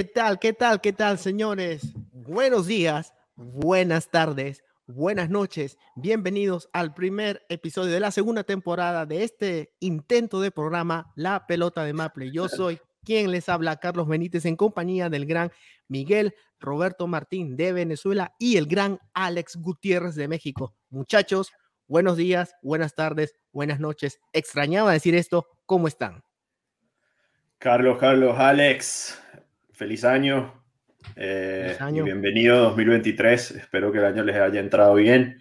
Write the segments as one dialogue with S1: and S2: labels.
S1: ¿Qué tal? ¿Qué tal? ¿Qué tal, señores? Buenos días, buenas tardes, buenas noches. Bienvenidos al primer episodio de la segunda temporada de este intento de programa La Pelota de Maple. Yo soy quien les habla, Carlos Benítez, en compañía del gran Miguel Roberto Martín de Venezuela y el gran Alex Gutiérrez de México. Muchachos, buenos días, buenas tardes, buenas noches. Extrañaba decir esto. ¿Cómo están?
S2: Carlos, Carlos, Alex, feliz año. Eh,
S1: Feliz año.
S2: y bienvenido 2023. Espero que el año les haya entrado bien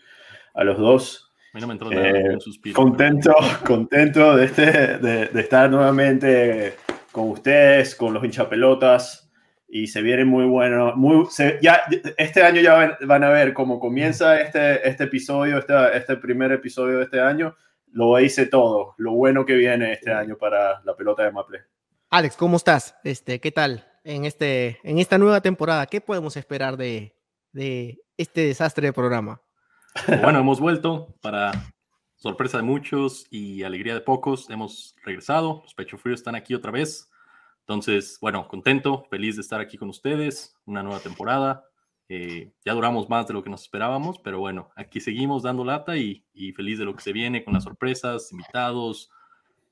S2: a los dos.
S3: A mí no me entró
S2: Eh,
S3: nada, un suspiro.
S2: Contento, contento de, este, de, de estar nuevamente con ustedes, con los hinchapelotas. Y se viene muy bueno. Muy, se- ya, este año ya van, van a ver cómo comienza este, este episodio, este, este primer episodio de este año. Lo hice todo, lo bueno que viene este año para la pelota de Maple.
S1: Alex, ¿cómo estás? Este, ¿qué tal en este en esta nueva temporada? ¿Qué podemos esperar de, de este desastre de programa?
S3: Bueno, hemos vuelto para sorpresa de muchos y alegría de pocos. Hemos regresado. Los Pecho Fríos están aquí otra vez. Entonces, bueno, contento, feliz de estar aquí con ustedes. Una nueva temporada. Eh, ya duramos más de lo que nos esperábamos, pero bueno, aquí seguimos dando lata y, y feliz de lo que se viene con las sorpresas, invitados,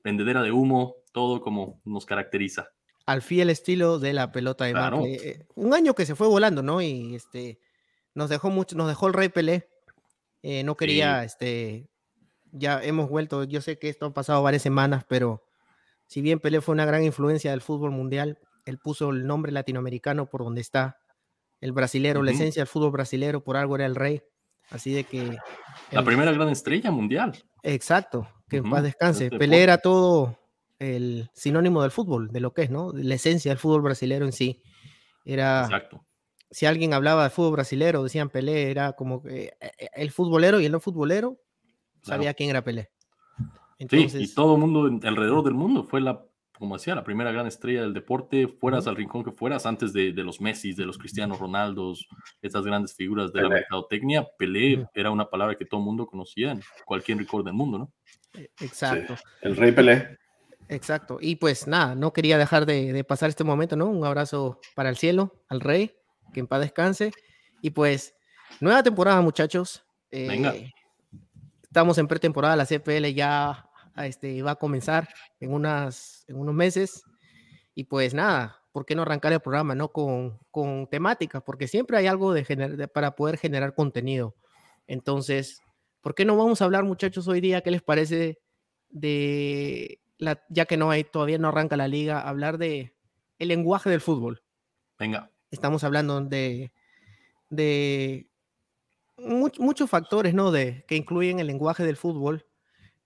S3: vendedera de humo, todo como nos caracteriza.
S1: Al fiel estilo de la pelota de
S3: Claro.
S1: Maple. Un año que se fue volando, ¿no? Y este nos dejó mucho, nos dejó el Rey Pelé. Eh, no quería, este, ya hemos vuelto. Yo sé que esto ha pasado varias semanas, pero si bien Pelé fue una gran influencia del fútbol mundial, él puso el nombre latinoamericano por donde está. El brasilero, la esencia del fútbol brasilero, por algo era el rey. Así de que.
S3: La primera gran estrella mundial.
S1: Exacto, que en
S3: Ujú,
S1: paz
S3: de
S1: descanse.
S3: este
S1: Pelé era todo el sinónimo del fútbol, de lo que es, ¿no? La esencia del fútbol brasilero en sí. Era,
S3: Exacto.
S1: si alguien hablaba de fútbol brasilero, decían Pelé, era como que eh, eh, el futbolero y el no futbolero
S3: Claro.
S1: sabía quién era Pelé.
S3: Sí,
S1: Entonces,
S3: y todo el mundo en- alrededor del mundo fue la, como decía, la primera gran estrella del deporte, fueras al rincón que fueras, antes de, de los Messi, de los Cristianos Ronaldos, estas grandes figuras de la mercadotecnia, Pelé era una palabra que todo el mundo conocía en cualquier rincón del mundo, ¿no?
S1: eh, exacto,
S2: El Rey Pelé.
S1: Exacto. Y pues nada, no quería dejar de, de pasar este momento, ¿no? Un abrazo para el cielo, al rey, que en paz descanse. Y pues, nueva temporada, muchachos.
S3: Venga.
S1: Eh, Estamos en pretemporada, la CPL ya este, va a comenzar en, unas, en unos meses. Y pues nada, ¿por qué no arrancar el programa no con, con temáticas? Porque siempre hay algo de- para poder generar contenido. Entonces, ¿por qué no vamos a hablar, muchachos, hoy día? ¿Qué les parece de, la, ya que no hay, todavía no arranca la liga, hablar de el lenguaje del fútbol?
S3: Venga,
S1: estamos hablando de, de much- muchos factores ¿no? de, que incluyen el lenguaje del fútbol,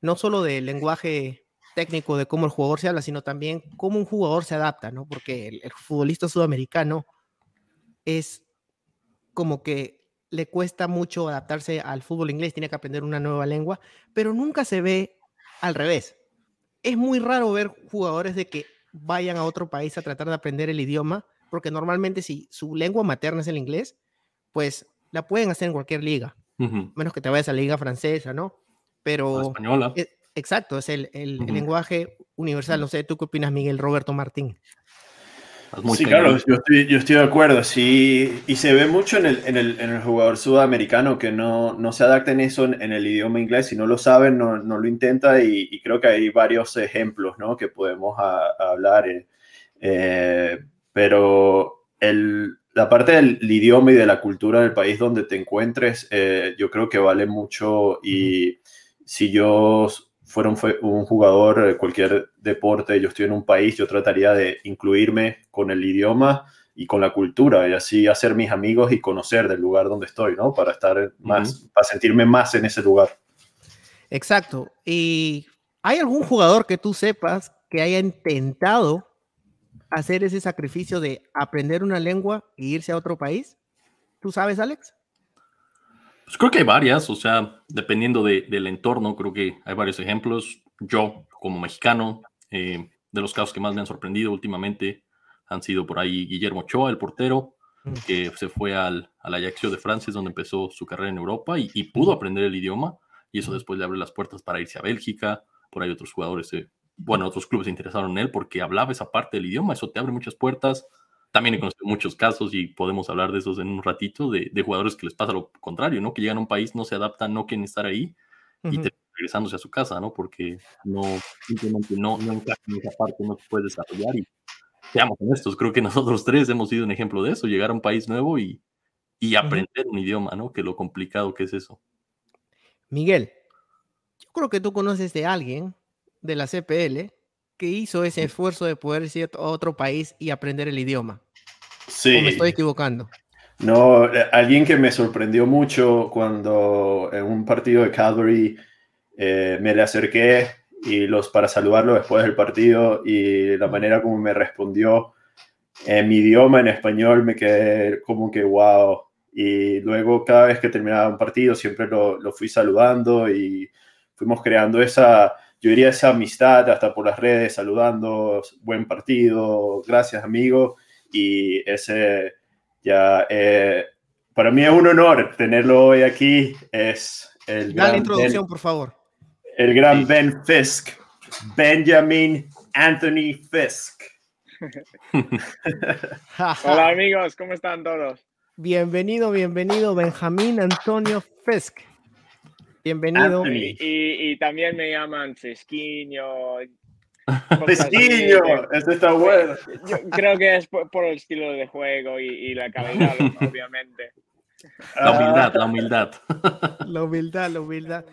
S1: no solo del lenguaje técnico de cómo el jugador se habla, sino también cómo un jugador se adapta, ¿no? porque el, el futbolista sudamericano es como que le cuesta mucho adaptarse al fútbol inglés, tiene que aprender una nueva lengua, pero nunca se ve al revés. Es muy raro ver jugadores de que vayan a otro país a tratar de aprender el idioma, porque normalmente si su lengua materna es el inglés, pues la pueden hacer en cualquier liga, menos que te vayas a la liga francesa, ¿no?
S3: la
S1: Pero
S3: española.
S1: e- exacto, es el, el- lenguaje universal. No sé, ¿tú qué opinas, Miguel Roberto Martín?
S3: Muy
S2: sí, claro, yo estoy, yo estoy de acuerdo, sí. Y se ve mucho en el, en el, en el jugador sudamericano que no, no se adapta en eso en, en el idioma inglés. Si no lo saben, no, no lo intenta. Y, y creo que hay varios ejemplos ¿no? que podemos a- a hablar. eh. Eh, pero el, la parte del idioma y de la cultura del país donde te encuentres, eh, yo creo que vale mucho. Y si yo fuera un, fue- un jugador de cualquier deporte, yo estoy en un país, yo trataría de incluirme con el idioma y con la cultura y así hacer mis amigos y conocer del lugar donde estoy, ¿no? Para estar más, para sentirme más en ese lugar.
S1: Exacto. ¿Y hay algún jugador que tú sepas que haya intentado hacer ese sacrificio de aprender una lengua e irse a otro país? ¿Tú sabes, Alex?
S3: Pues creo que hay varias, o sea, dependiendo del entorno, creo que hay varios ejemplos. Yo, como mexicano, eh, de los casos que más me han sorprendido últimamente han sido por ahí Guillermo Ochoa, el portero, mm. que se fue al, al Ajaxio de Francia, donde empezó su carrera en Europa y, y, pudo aprender el idioma. Y eso después le abre las puertas para irse a Bélgica. Por ahí otros jugadores, bueno, otros clubes se interesaron en él porque hablaba esa parte del idioma. Eso te abre muchas puertas. También he conocido muchos casos y podemos hablar de esos en un ratito, de, de jugadores que les pasa lo contrario, ¿no? Que llegan a un país, no se adaptan, no quieren estar ahí y te regresándose a su casa, ¿no? Porque no, simplemente no, no encaja en esa parte, no se puede desarrollar. Y seamos honestos, creo que nosotros tres hemos sido un ejemplo de eso, llegar a un país nuevo y, y aprender un idioma, ¿no? Que lo complicado que es eso.
S1: Miguel, yo creo que tú conoces de alguien de la CPL que hizo ese esfuerzo de poder ir a otro país y aprender el idioma.
S2: Sí.
S1: ¿O me estoy equivocando?
S2: No, eh, alguien que me sorprendió mucho cuando en un partido de Calvary eh, me le acerqué y los para saludarlo después del partido y la manera como me respondió en mi idioma, en español, me quedé como que wow. Y luego cada vez que terminaba un partido siempre lo, lo fui saludando y fuimos creando esa, yo diría esa amistad hasta por las redes, saludando, buen partido, gracias amigo. Y ese ya, eh, para mí es un honor tenerlo hoy aquí. Es el
S1: Dale introducción, por favor.
S2: El gran Ben Fisk, Benjamin Anthony Fisk.
S4: Hola amigos, ¿cómo están todos?
S1: Bienvenido, bienvenido, Benjamín Antonio Fisk. Bienvenido.
S4: Y, y, también me llaman Fisquiño.
S2: Fisquiño, eso está bueno.
S4: Yo creo que es por, por el estilo de juego y, y la calidad, obviamente.
S3: La humildad, la humildad.
S1: La humildad, la humildad.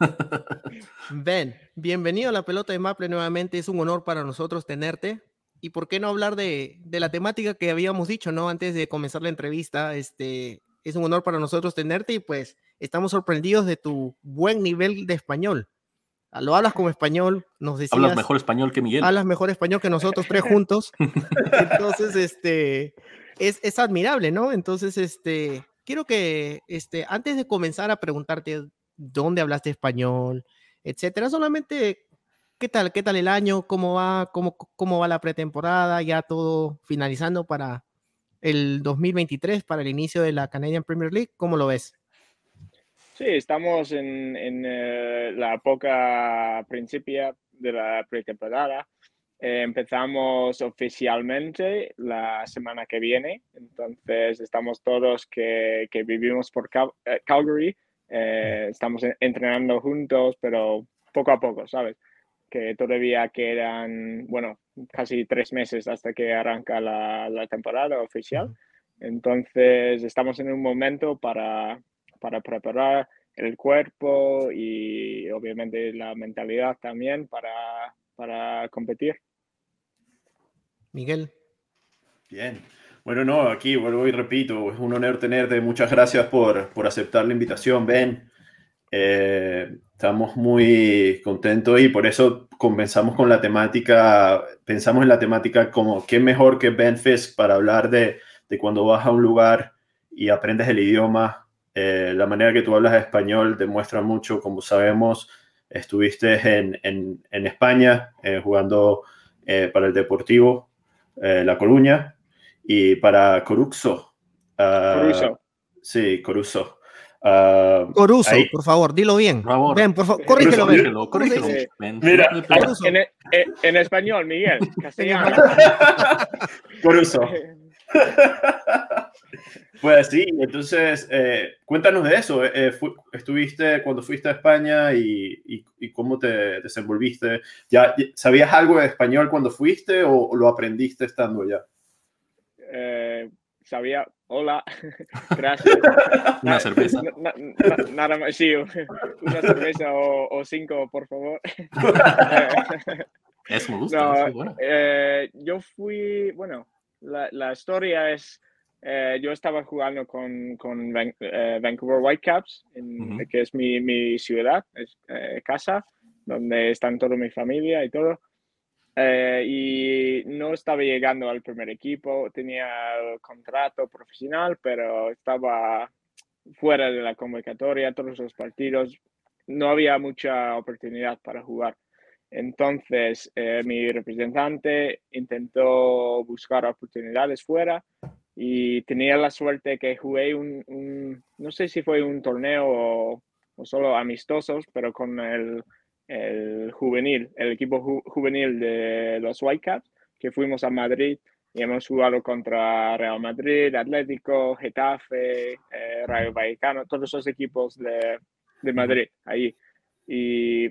S1: Ben, bienvenido a la pelota de Maple nuevamente. Es un honor para nosotros tenerte. Y por qué no hablar de, de, la temática que habíamos dicho, ¿no? Antes de comenzar la entrevista, este, es un honor para nosotros tenerte y pues estamos sorprendidos de tu buen nivel de español. Lo hablas como español, nos decías.
S3: Hablas mejor español que Miguel.
S1: Hablas mejor español que nosotros tres juntos. Entonces, este, es, es admirable, ¿no? Entonces, este, quiero que, este, antes de comenzar a preguntarte dónde hablaste español, etcétera, solamente qué tal, qué tal el año, cómo va, cómo, cómo va la pretemporada, ya todo finalizando para el 2023, para el inicio de la Canadian Premier League, ¿cómo lo ves?
S4: Sí, estamos en, en eh, la época principia de la pretemporada. Eh, empezamos oficialmente la semana que viene, entonces estamos todos que, que vivimos por Cal eh, Calgary, eh, estamos entrenando juntos, pero poco a poco, ¿sabes? Que todavía quedan, bueno, casi tres meses hasta que arranca la, la temporada oficial. Entonces estamos en un momento para, para preparar el cuerpo y obviamente la mentalidad también para, para competir.
S1: Miguel.
S2: Bien. Bueno, no, aquí vuelvo y repito, es un honor tenerte. Muchas gracias por, por aceptar la invitación, Ben. Eh, estamos muy contentos y por eso comenzamos con la temática, pensamos en la temática como qué mejor que Ben Fisk para hablar de, de cuando vas a un lugar y aprendes el idioma. Eh, la manera que tú hablas español demuestra mucho, como sabemos, estuviste en, en, en España eh, jugando eh, para el Deportivo eh, La Coruña y para Coruxo. Uh,
S4: Coruso.
S2: Sí, Coruso. Uh,
S1: Coruso, por favor, dilo bien.
S3: Por favor.
S1: Ven, por favor, corrígelo,
S3: corrígelo, corrígelo, corrígelo. Ben.
S2: Mira,
S4: en, en español, Miguel, castellano.
S2: Coruso. Pues sí, entonces eh, cuéntanos de eso. Eh, fu estuviste cuando fuiste a España y, y, y, cómo te desenvolviste. ¿Ya sabías algo de español cuando fuiste o, o lo aprendiste estando allá?
S4: Eh, sabía, hola, gracias.
S3: Una cerveza.
S4: Na, na, nada más, sí, una cerveza o, o cinco, por favor.
S3: Eso me gusta.
S4: No,
S3: es bueno.
S4: eh, yo fui, bueno, la, la historia es, eh, yo estaba jugando con, con Van, eh, Vancouver Whitecaps, en,
S3: Ujú.
S4: que es mi, mi ciudad, es eh, casa, donde están toda mi familia y todo. eh, y no estaba llegando al primer equipo, tenía el contrato profesional, pero estaba fuera de la convocatoria, todos los partidos, no había mucha oportunidad para jugar. Entonces, eh, mi representante intentó buscar oportunidades fuera y tenía la suerte que jugué un, no sé si fue un torneo o, solo amistosos, pero con el, el juvenil, el equipo juvenil de los Whitecaps, que fuimos a Madrid y hemos jugado contra Real Madrid, Atlético, Getafe, eh, Rayo Vallecano, todos esos equipos de, de Madrid ahí. Y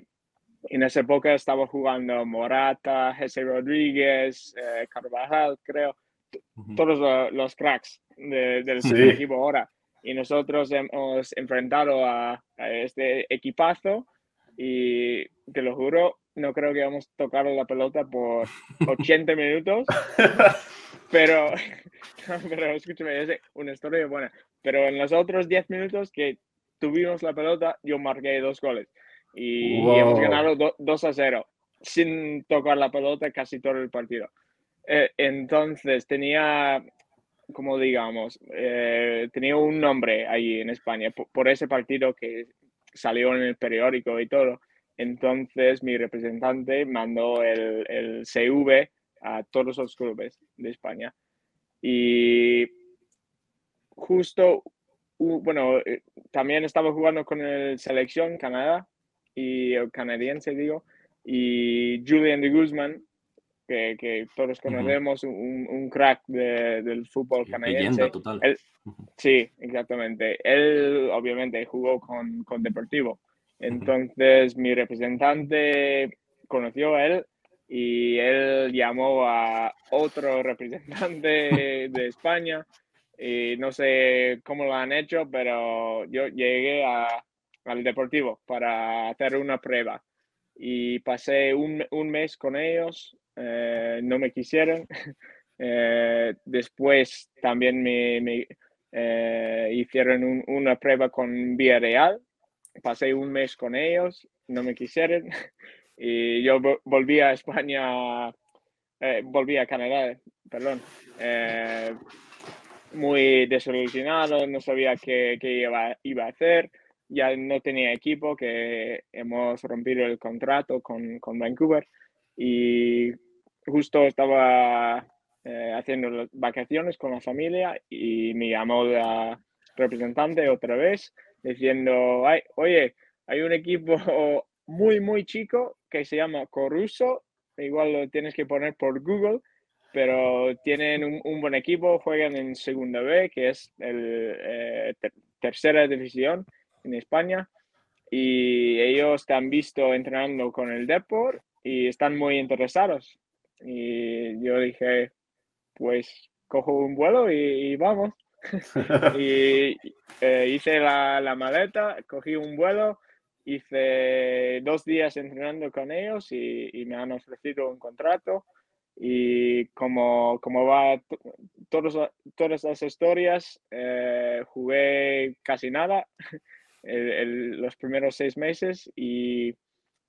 S4: en esa época estaba jugando Morata, Jesse Rodríguez, eh, Carvajal, creo, todos los, cracks del equipo ahora. Y nosotros hemos enfrentado a, este equipazo y te lo juro, no creo que vamos a tocar la pelota por 80 minutos. pero, pero escúchame, es una historia buena. Pero en los otros 10 minutos que tuvimos la pelota, yo marqué dos goles. Y, hemos ganado 2 a 0 sin tocar la pelota casi todo el partido. Eh, entonces tenía, como digamos, eh, tenía un nombre ahí en España por, ese partido que salió en el periódico y todo. Entonces mi representante mandó el, el CV a todos los clubes de España. Y justo, bueno, eh, también estaba jugando con el selección Canadá y el canadiense, digo, y Julian de Guzman, que, que todos conocemos, un, un, crack de, del fútbol canadiense.
S3: total.
S4: sí, exactamente. Él obviamente jugó con, con Deportivo. Entonces mi representante conoció a él y él llamó a otro representante de España y no sé cómo lo han hecho, pero yo llegué a, al Deportivo para hacer una prueba. Y pasé un, un mes con ellos, eh, no me quisieron. Eh, después también me, me eh, hicieron una prueba con Villarreal, pasé un mes con ellos, no me quisieron. Y yo volví a España, volví a Canadá, perdón. Muy desilusionado, no sabía qué, qué iba, iba, a hacer ya no tenía equipo, que hemos rompido el contrato con, con Vancouver y justo estaba eh, haciendo vacaciones con la familia y me llamó la representante otra vez diciendo, Ay, oye, hay un equipo muy, muy chico que se llama Coruso, igual lo tienes que poner por Google, pero tienen un, buen equipo, juegan en Segunda B, que es el eh, tercera división en España y ellos te han visto entrenando con el Deport y están muy interesados. Y yo dije, pues cojo un vuelo y, vamos. y eh, hice la, la, maleta, cogí un vuelo, hice dos días entrenando con ellos y, me han ofrecido un contrato. Y como, como va todos, todas las historias, eh, jugué casi nada los primeros seis meses y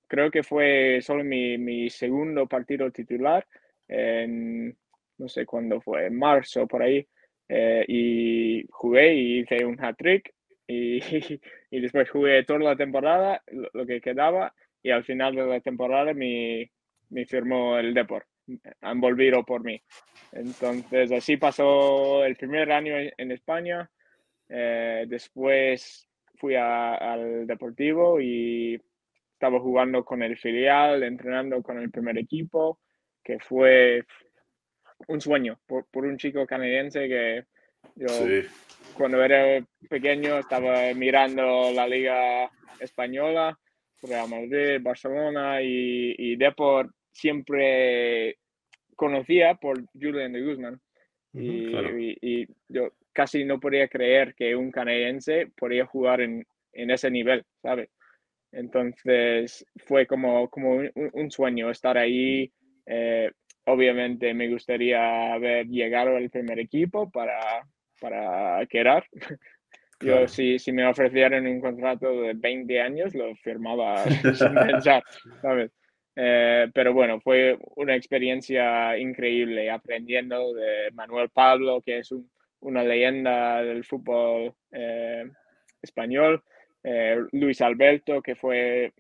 S4: creo que fue solo mi, mi segundo partido titular en, no sé cuándo fue, en marzo por ahí, eh, y jugué y hice un hat-trick y, y, después jugué toda la temporada, lo, que quedaba, y al final de la temporada me, me firmó el Deport, han volvido por mí. Entonces así pasó el primer año en, España, eh, después fui al Deportivo y estaba jugando con el filial, entrenando con el primer equipo, que fue un sueño por, un chico canadiense que yo cuando era pequeño estaba mirando la liga española, Real Madrid, Barcelona y, y Deport siempre conocía por Julian de Guzman. y, yo casi no podía creer que un canadiense podía jugar en, en ese nivel, ¿sabes? Entonces fue como, como un, sueño estar ahí. Eh, obviamente me gustaría haber llegado al primer equipo para, para quedar. Yo si, si me ofrecieran un contrato de 20 años lo firmaba sin pensar, ¿sabes? Eh, pero bueno, fue una experiencia increíble aprendiendo de Manuel Pablo, que es una leyenda del fútbol eh, español, eh, Luis Alberto, que fue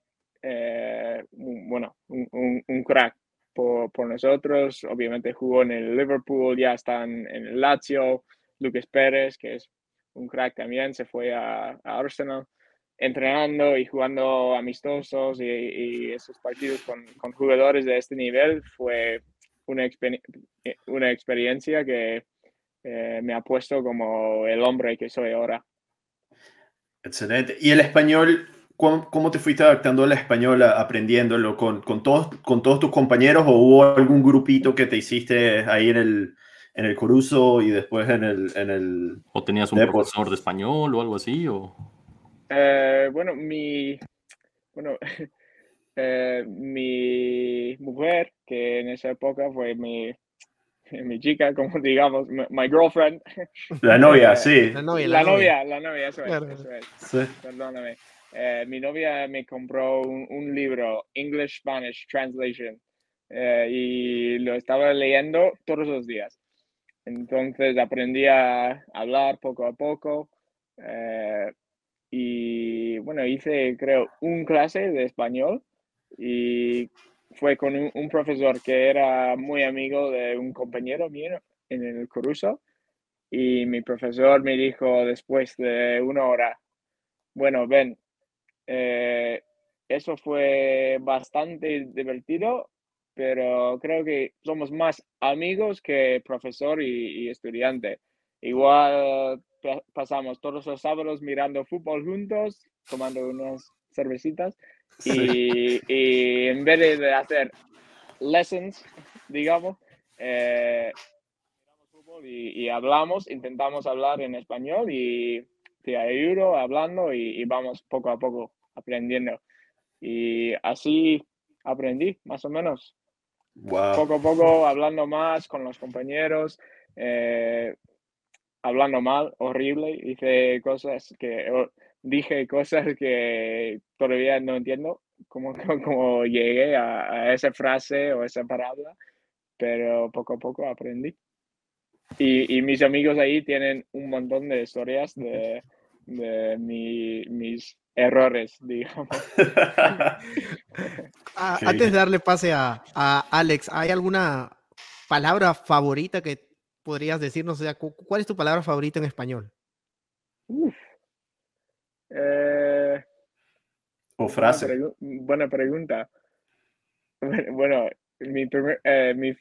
S4: un, bueno, un, crack por, por, nosotros, obviamente jugó en el Liverpool, ya está en, el Lazio, Lucas Pérez, que es un crack también, se fue a, Arsenal entrenando y jugando amistosos y, esos partidos con, jugadores de este nivel. Fue una, una experiencia que eh, me ha puesto como el hombre que soy ahora.
S2: Excelente. ¿Y el español, cómo, te fuiste adaptando al español, aprendiéndolo? ¿Con, con, todos, ¿Con todos tus compañeros o hubo algún grupito que te hiciste ahí en el, en el Coruso y después en el... En el
S3: ¿O tenías un profesor de español o algo así? O...
S4: Eh, bueno, mi, bueno, eh, mi mujer, que en esa época fue mi, mi chica, como digamos, my girlfriend.
S2: La novia, eh, sí.
S4: La novia, la, novia, la novia, eso es. Perdóname. mi novia me compró un, un libro, English Spanish Translation, y lo estaba leyendo todos los días. Entonces aprendí a hablar poco a poco. Y bueno, hice creo un clase de español y fue con un, profesor que era muy amigo de un compañero mío en el curso y mi profesor me dijo después de una hora, bueno, ven, eh, eso fue bastante divertido, pero creo que somos más amigos que profesor y estudiante. Igual pasamos todos los sábados mirando fútbol juntos, tomando unas cervecitas y, en vez de hacer lessons, digamos, eh, fútbol y, hablamos, intentamos hablar en español y te ayudo hablando y, vamos poco a poco aprendiendo. Y así aprendí, más o menos. Poco a poco, hablando más con los compañeros. Eh, hablando mal, horrible, hice cosas que, dije cosas que todavía no entiendo cómo, cómo llegué a, esa frase o esa palabra, pero poco a poco aprendí. Y, y mis amigos ahí tienen un montón de historias de, de mis errores, digamos.
S1: Ah, antes de darle pase a, a Alex, ¿hay alguna palabra favorita que podrías decirnos? O sea, ¿cuál es tu palabra favorita en español?
S4: Eh,
S2: o frase.
S4: Buena, pregunta. Bueno, mi, eh, mi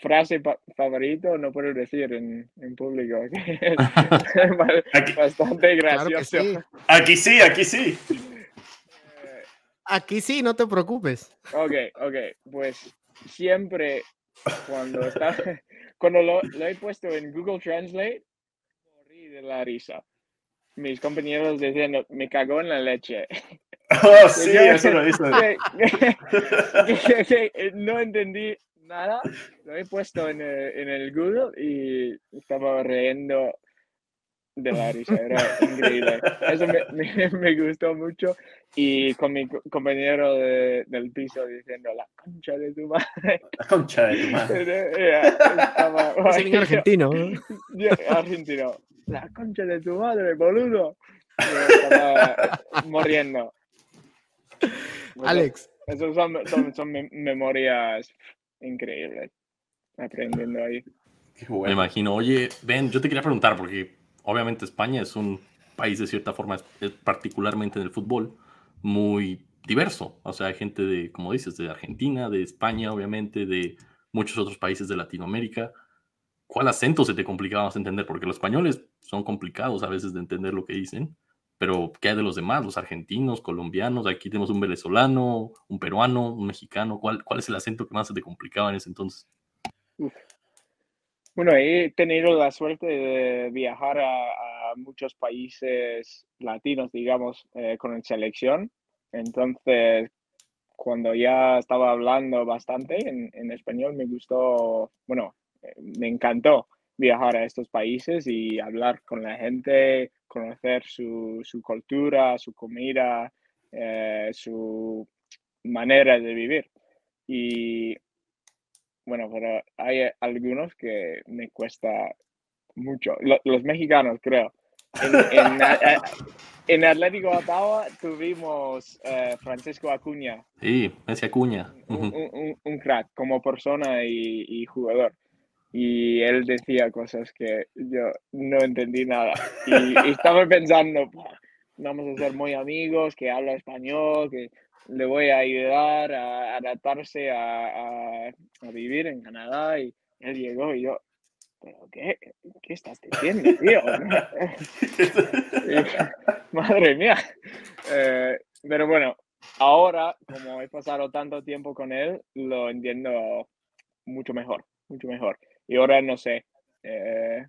S4: frase favorito no puedo decir en, en público. aquí, bastante gracioso.
S2: Aquí sí, aquí sí.
S1: Eh, aquí sí, no te preocupes.
S4: Ok, ok. Pues siempre cuando está, cuando lo, he puesto en Google Translate, morí de la risa. Mis compañeros decían, me cagó en la leche.
S2: Oh, sí, eso lo hizo.
S4: no entendí nada, lo he puesto en el, en el Google y estaba riendo de la risa, era increíble. Eso me, me, gustó mucho. Y con mi compañero de, del piso diciendo, la concha de tu madre.
S2: La concha de tu madre.
S1: Estaba, argentino.
S4: argentino. La concha de tu madre, boludo. estaba muriendo.
S1: Alex.
S4: Esas son, son, son, memorias increíbles. Aprendiendo ahí.
S3: Me imagino. Oye, Ben, yo te quería preguntar, porque obviamente España es un país de cierta forma, particularmente en el fútbol, muy diverso. O sea, hay gente de, como dices, de Argentina, de España, obviamente, de muchos otros países de Latinoamérica. ¿Cuál acento se te complicaba más entender? Porque los españoles son complicados a veces de entender lo que dicen, pero ¿qué hay de los demás? Los argentinos, colombianos, aquí tenemos un venezolano, un peruano, un mexicano. ¿Cuál, cuál es el acento que más se te complicaba en ese entonces?
S4: Bueno, he tenido la suerte de viajar a, muchos países latinos, digamos, eh, con selección. Entonces, cuando ya estaba hablando bastante en, español, me gustó, bueno, eh, me encantó viajar a estos países y hablar con la gente, conocer su, cultura, su comida, eh, su manera de vivir. Y bueno, pero hay algunos que me cuesta mucho. los mexicanos, creo. En, Atlético Ottawa tuvimos eh, Francisco Acuña.
S3: Sí, ese Acuña.
S4: un, crack como persona y, jugador. Y él decía cosas que yo no entendí nada. Y, estaba pensando, vamos a ser muy amigos, que habla español, que le voy a ayudar a adaptarse a, a vivir en Canadá. Y él llegó y yo, ¿pero qué, qué estás diciendo, tío? Madre mía. Eh, pero bueno, ahora, como he pasado tanto tiempo con él, lo entiendo mucho mejor, mucho mejor. Y ahora no sé, eh,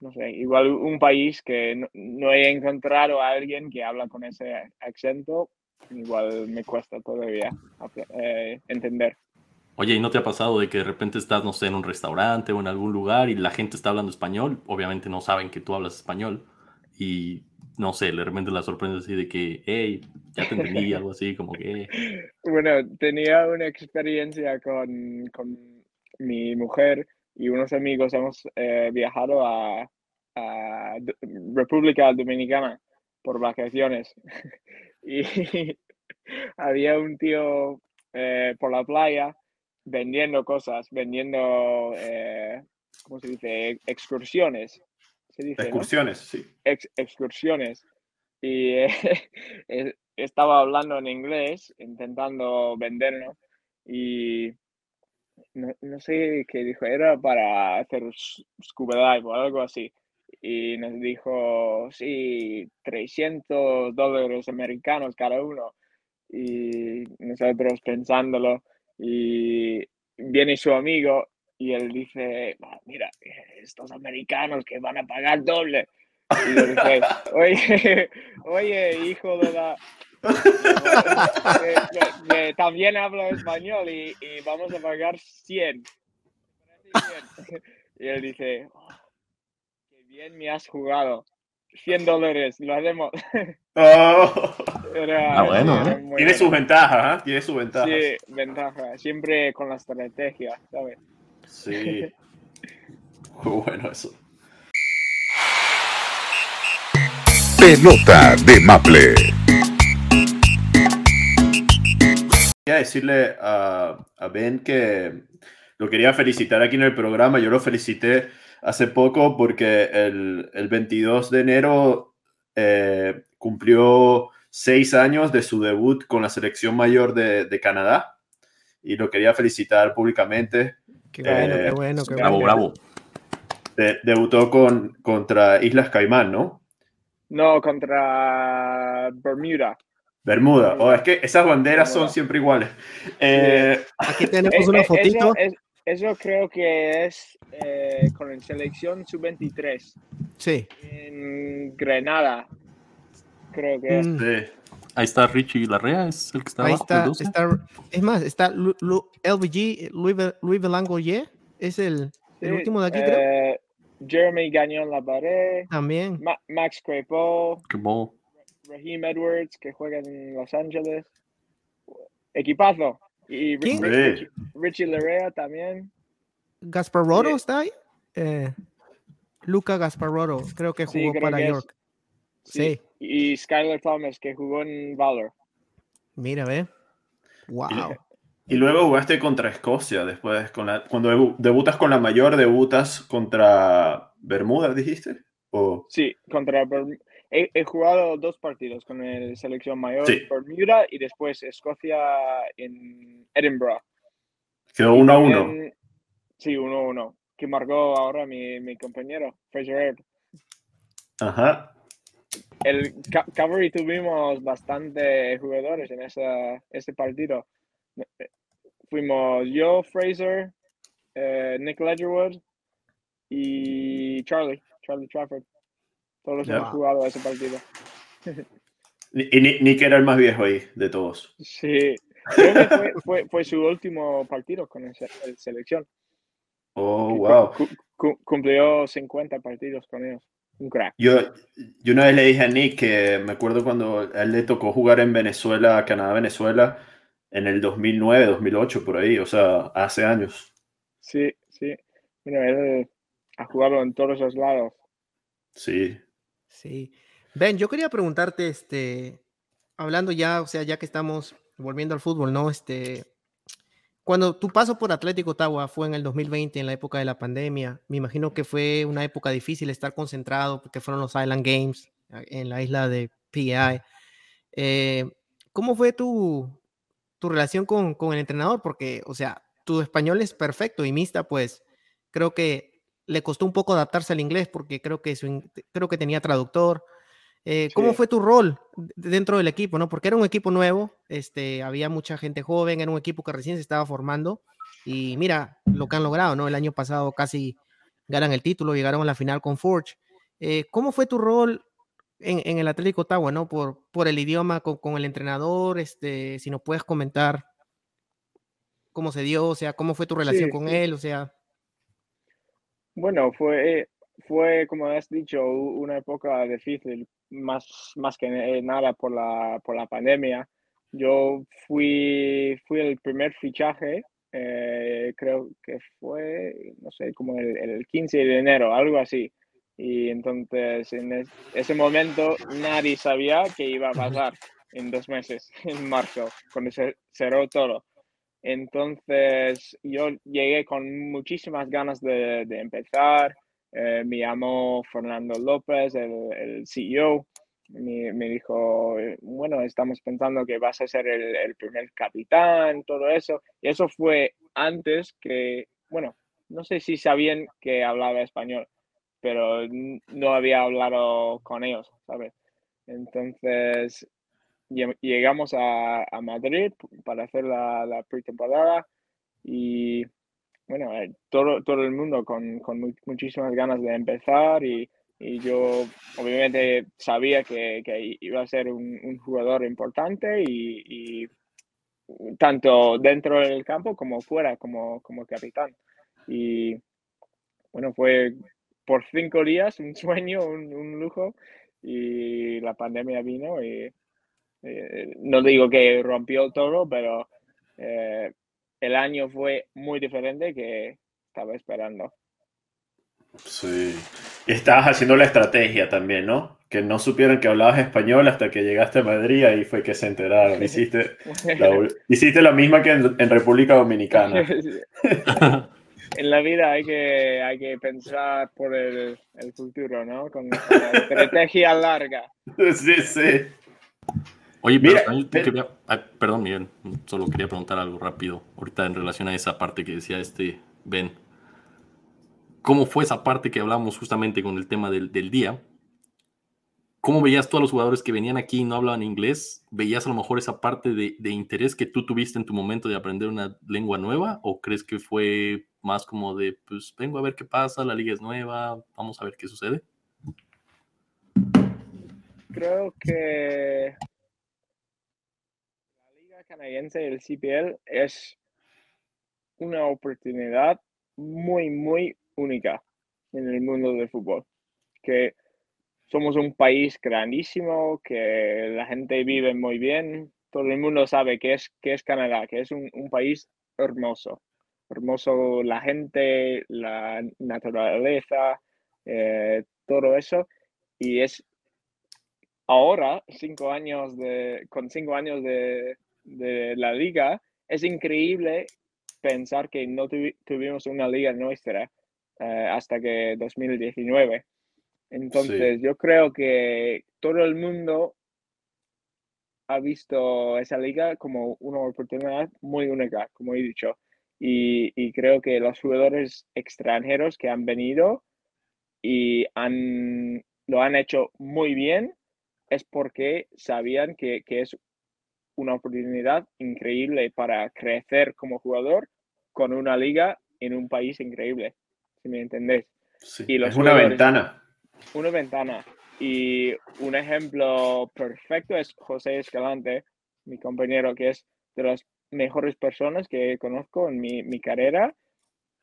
S4: no sé, igual un país que no, he encontrado a alguien que habla con ese acento, igual me cuesta todavía eh, entender.
S3: Oye, ¿y no te ha pasado de que de repente estás, no sé, en un restaurante o en algún lugar y la gente está hablando español? Obviamente no saben que tú hablas español y no sé, de repente la sorprende así de que, hey, ya te entendí, algo así, como que.
S4: Bueno, tenía una experiencia con, con mi mujer y unos amigos. Hemos eh, viajado a, a República Dominicana por vacaciones y había un tío eh, por la playa vendiendo cosas, vendiendo, eh, ¿cómo se dice? Excursiones.
S2: ¿Se dice, excursiones, sí.
S4: excursiones. Y estaba hablando en inglés, intentando venderlo. Y no, no, sé qué dijo, era para hacer scuba dive o algo así. Y nos dijo, sí, 300 dólares americanos cada uno. Y nosotros pensándolo, y viene su amigo y él dice, mira, estos americanos que van a pagar doble. Y le dice, oye, oye, hijo de la... también hablo español y, y, vamos a pagar 100. Y él dice, oh, qué bien me has jugado. 100 dólares, lo haremos.
S2: Oh. ah, bueno. Tiene sus ventajas, ¿eh? Tiene sus ventajas.
S4: Sí, ventaja. Siempre con la estrategia, ¿sabes?
S2: Sí. Muy bueno eso.
S5: Pelota de Maple.
S2: Quería decirle a, a Ben que lo quería felicitar aquí en el programa. Yo lo felicité hace poco porque el, el 22 de enero eh, cumplió seis años de su debut con la selección mayor de, de Canadá y lo quería felicitar públicamente.
S1: Qué bueno, qué eh, bueno, qué
S3: bravo, bravo.
S2: debutó con, contra Islas Caimán, ¿no?
S4: No, contra Bermuda.
S2: Bermuda. Oh, es que esas banderas son siempre iguales. Eh,
S1: Aquí tenemos una fotito.
S4: Eso creo que es eh, con la selección sub-23.
S1: Sí.
S4: En Grenada. Creo que es.
S3: Mm. Ahí está Richie Larrea, es el que está
S1: Ahí está, es más, está LVG, Louis, Belango Ye, es el, el, último de aquí, creo.
S4: Eh, Jeremy Gagnon La Pared.
S1: También.
S4: Max Crepeau. Raheem Edwards, que juega en Los Ángeles. Equipazo. Y Richie, Larea también.
S1: Gasparotto está ahí. Eh, Luca Gasparotto, creo que jugó para York. Sí.
S4: Y Skyler Thomas, que jugó en Valor.
S1: Mira, ve. Wow.
S2: Y, luego jugaste contra Escocia después, con la, cuando debutas con la mayor, debutas contra Bermuda, dijiste? ¿O?
S4: Sí, contra Bermuda he, jugado dos partidos con el selección mayor Bermuda y después Escocia en Edinburgh.
S2: Quedó 1 a 1.
S4: Sí, 1 a 1. Que marcó ahora mi, mi compañero, Fraser
S2: Ajá.
S4: El Cavalry tuvimos bastante jugadores en esa, ese partido. Fuimos yo, Fraser, eh, Nick Ledgerwood y Charlie, Charlie Trafford. Todos los hemos jugado a ese partido.
S2: Y Nick era el más viejo ahí de todos.
S4: Sí, fue, fue, fue, su último partido con el, selección.
S2: Oh, wow.
S4: cumplió 50 partidos con ellos. Un crack.
S2: Yo, yo una vez le dije a Nick que me acuerdo cuando a él le tocó jugar en Venezuela, Canadá, Venezuela, en el 2009, 2008, por ahí, o sea, hace años.
S4: Sí, sí. Mira, él ha jugado en todos los lados.
S2: Sí.
S1: Sí. Ben, yo quería preguntarte, este, hablando ya, o sea, ya que estamos volviendo al fútbol, ¿no? Este, cuando tu paso por Atlético Ottawa fue en el 2020, en la época de la pandemia, me imagino que fue una época difícil estar concentrado porque fueron los Island Games en la isla de PI. Eh, ¿Cómo fue tu, tu relación con, con, el entrenador? Porque, o sea, tu español es perfecto y mixta, pues creo que le costó un poco adaptarse al inglés porque creo que, su, creo que tenía traductor. Eh, ¿Cómo sí. fue tu rol dentro del equipo? ¿no? Porque era un equipo nuevo, este, había mucha gente joven, era un equipo que recién se estaba formando y mira lo que han logrado, ¿no? El año pasado casi ganan el título, llegaron a la final con Forge. Eh, ¿Cómo fue tu rol en, en, el Atlético Ottawa, ¿no? Por, por el idioma, con, con, el entrenador, este, si nos puedes comentar cómo se dio, o sea, cómo fue tu relación sí, con sí. él, o sea.
S4: Bueno, fue, fue, como has dicho, una época difícil, más, más que nada por la, por la pandemia. Yo fui, fui el primer fichaje, eh, creo que fue, no sé, como el, el, 15 de enero, algo así. Y entonces en es, ese momento nadie sabía qué iba a pasar en dos meses, en marzo, cuando se cerró todo. Entonces yo llegué con muchísimas ganas de, empezar. Eh, me llamó Fernando López, el, el CEO, me, me, dijo, bueno, estamos pensando que vas a ser el, el, primer capitán, todo eso. Y eso fue antes que, bueno, no sé si sabían que hablaba español, pero no había hablado con ellos, ¿sabes? Entonces, llegamos a, a Madrid para hacer la, la pretemporada y bueno, eh, todo, todo el mundo con, con muchísimas ganas de empezar y, y yo obviamente sabía que, que, iba a ser un, un jugador importante y, y, tanto dentro del campo como fuera, como, como capitán. Y bueno, fue por cinco días un sueño, un, un lujo y la pandemia vino y eh, no digo que rompió todo, pero eh, el año fue muy diferente que estaba esperando.
S2: Sí. Y estabas haciendo la estrategia también, ¿no? Que no supieran que hablabas español hasta que llegaste a Madrid, ahí fue que se enteraron. Hiciste, la, hiciste lo mismo que en, en República Dominicana.
S4: en la vida hay que, hay que pensar por el, el futuro, ¿no? Con la estrategia larga.
S2: Sí, sí.
S3: Oye, pero Mira, también tú quería, ah, perdón, Miguel, solo quería preguntar algo rápido, ahorita en relación a esa parte que decía este Ben. ¿Cómo fue esa parte que hablamos justamente con el tema del, del día? ¿Cómo veías tú a los jugadores que venían aquí y no hablaban inglés? ¿Veías a lo mejor esa parte de, de, interés que tú tuviste en tu momento de aprender una lengua nueva? ¿O crees que fue más como de, pues vengo a ver qué pasa, la liga es nueva, vamos a ver qué sucede?
S4: Creo que canadiense del CPL es una oportunidad muy, muy única en el mundo del fútbol. Que somos un país grandísimo, que la gente vive muy bien, todo el mundo sabe que es, que es Canadá, que es un, un país hermoso. Hermoso la gente, la naturaleza, eh, todo eso. Y es ahora, cinco años de, con cinco años de, de la liga, es increíble pensar que no tuvi tuvimos una liga nuestra uh, hasta que 2019. Entonces, sí. yo creo que todo el mundo ha visto esa liga como una oportunidad muy única, como he dicho. Y, y creo que los jugadores extranjeros que han venido y han, lo han hecho muy bien es porque sabían que, que es una oportunidad increíble para crecer como jugador con una liga en un país increíble, si me entendés.
S2: Sí, y es una ventana.
S4: Una ventana. Y un ejemplo perfecto es José Escalante, mi compañero, que es de las mejores personas que conozco en mi, mi carrera.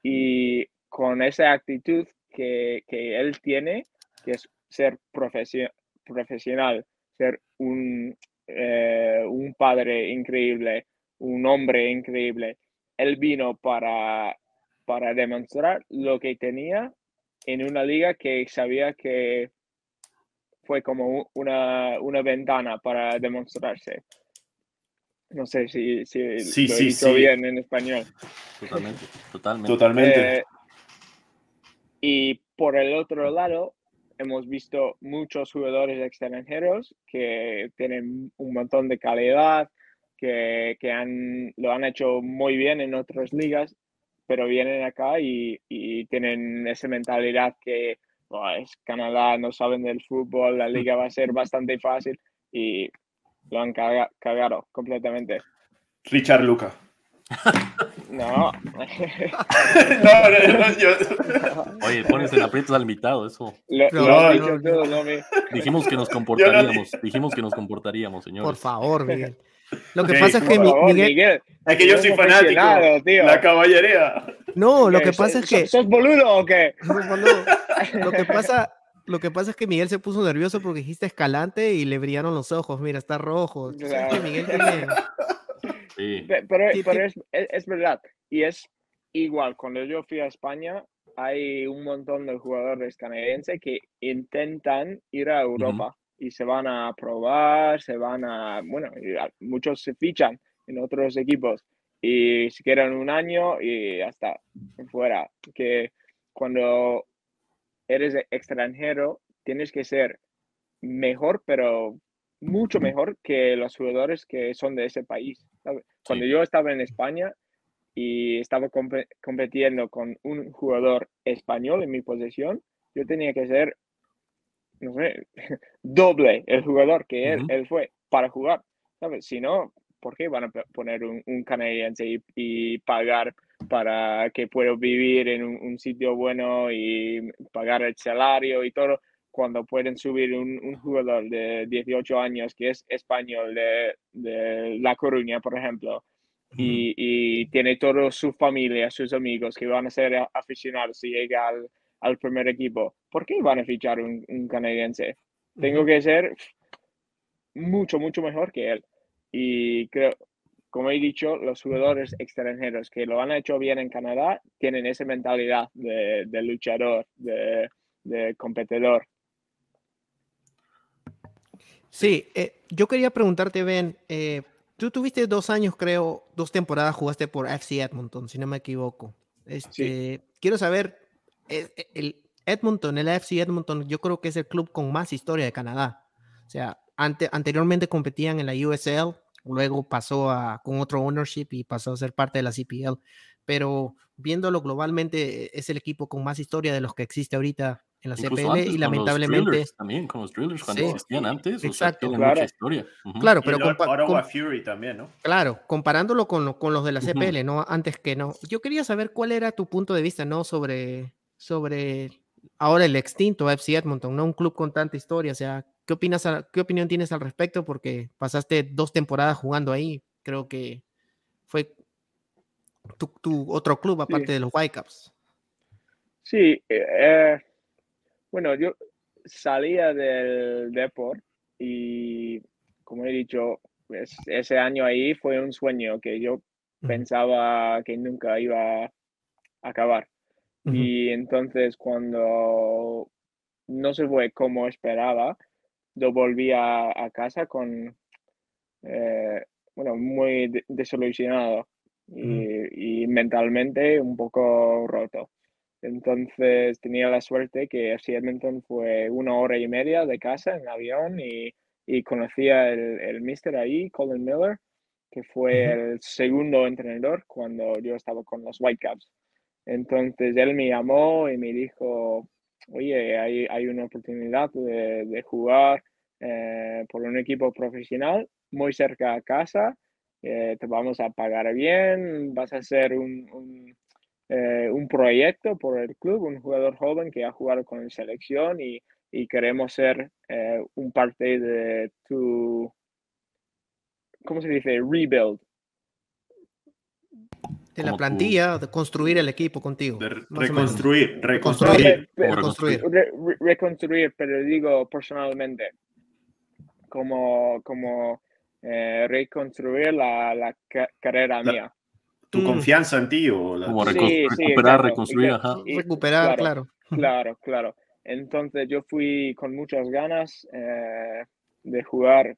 S4: Y con esa actitud que, que él tiene, que es ser profesional, ser un, eh, un padre increíble, un hombre increíble. Él vino para, para demostrar lo que tenía en una liga que sabía que fue como una, una ventana para demostrarse. No sé si, si
S2: Sí,
S4: lo
S2: sí,
S4: hizo
S2: sí.
S4: bien en español.
S3: Totalmente, totalmente.
S2: Totalmente.
S4: Eh, y por el otro lado, hemos visto muchos jugadores extranjeros que tienen un montón de calidad, que, que han, lo han hecho muy bien en otras ligas, pero vienen acá y, y tienen esa mentalidad que "Oh, es Canadá, no saben del fútbol, la liga va a ser bastante fácil y lo han caga- cagado completamente.
S2: Richard Luca.
S4: No.
S2: no, no, no, yo-
S3: Oye, pones en aprietos al invitado, eso.
S4: Lo,
S1: No,
S4: lo has
S1: no,
S4: me-
S3: Dijimos que nos comportaríamos, dijimos que nos comportaríamos, señores.
S1: Por favor, Miguel. Lo que pasa es que
S4: favor,
S1: Miguel,
S4: Miguel.
S2: es que yo soy fanático.
S4: tío.
S2: La caballería.
S1: no, lo que pasa
S4: ¿Sos-
S1: es que
S4: ¿Sos boludo o qué?
S1: Lo que pasa, lo que pasa es que Miguel se puso nervioso porque dijiste escalante y le brillaron los ojos. Mira, está rojo. Tú sabes que. Miguel tiene-
S3: Sí,
S4: Pero,
S1: Sí,
S4: pero
S1: sí.
S4: es, es, es verdad. Y es igual. Cuando yo fui a España, hay un montón de jugadores canadienses que intentan ir a Europa y se van a probar, se van a. Bueno, muchos se fichan en otros equipos y se quedan un año y hasta fuera. Que cuando eres extranjero, tienes que ser mejor, pero mucho mejor que los jugadores que son de ese país. Cuando
S3: Sí.
S4: yo estaba en España y estaba compe- compitiendo con un jugador español en mi posición, yo tenía que ser, no sé, doble el jugador que él, él fue para jugar. ¿sabes? Si no, ¿por qué van a poner un, un canadiense y, y pagar para que pueda vivir en un, un sitio bueno y pagar el salario y todo? Cuando pueden subir un, un jugador de 18 años que es español de, de La Coruña, por ejemplo, y, y tiene toda su familia, sus amigos que van a ser aficionados si llega al, al primer equipo, ¿por qué van a fichar un, un canadiense? Tengo que ser mucho, mucho mejor que él. Y creo, como he dicho, los jugadores extranjeros que lo han hecho bien en Canadá tienen esa mentalidad de, de luchador, de, de competidor.
S1: Sí, eh, yo quería preguntarte, Ben, eh, tú tuviste dos años, creo, dos temporadas jugaste por FC Edmonton, si no me equivoco. Este, Quiero saber, eh, eh, el Edmonton, el FC Edmonton, yo creo que es el club con más historia de Canadá. O sea, ante, anteriormente competían en la USL, luego pasó a, con otro ownership y pasó a ser parte de la CPL. Pero viéndolo globalmente, es el equipo con más historia de los que existe ahorita en la
S3: Incluso
S1: CPL
S3: antes
S1: y lamentablemente...
S3: También con los Drillers cuando
S1: Sí,
S3: existían antes, o sea,
S4: Claro.
S3: mucha historia. Ujú.
S1: Claro,
S2: Y
S1: pero
S2: Ottawa Fury también, ¿no?
S1: Claro, comparándolo con, lo- con los de la. CPL, ¿no? Antes que no. Yo quería saber cuál era tu punto de vista, ¿no? Sobre, sobre ahora el extinto FC Edmonton, ¿no? Un club con tanta historia. O sea, ¿qué opinas, a- qué opinión tienes al respecto? Porque pasaste dos temporadas jugando ahí. Creo que fue tu, tu otro club aparte
S4: Sí.
S1: de los Whitecaps.
S4: Sí, eh, bueno, yo salía del Deport y como he dicho, ese año ahí fue un sueño que yo pensaba que nunca iba a acabar. Y entonces cuando no se fue como esperaba, yo volví a, a casa con, eh, bueno, muy de- desilusionado y, y mentalmente un poco roto. Entonces tenía la suerte que FC Edmonton fue una hora y media de casa en avión y, y conocía el, el mister ahí, Colin Miller, que fue el segundo entrenador cuando yo estaba con los Whitecaps. Entonces él me llamó y me dijo, oye, hay, hay una oportunidad de, de jugar eh, por un equipo profesional muy cerca a casa, eh, te vamos a pagar bien, vas a hacer un, un, eh, un proyecto por el club, un jugador joven que ha jugado con la selección y, y queremos ser eh, un parte de tu, ¿cómo se dice? Rebuild.
S1: De la plantilla, de construir el equipo contigo.
S2: De reconstruir,
S1: Reconstruir.
S2: reconstruir.
S4: Pero-
S1: Reconstruir.
S4: Re- re- reconstruir, pero digo personalmente, como, como eh, reconstruir la, la carrera mía.
S2: ¿Tu mm. confianza en ti o
S3: la... Como recuperar, reconstruir?
S1: recuperar, claro.
S4: Claro, claro. Entonces yo fui con muchas ganas eh, de jugar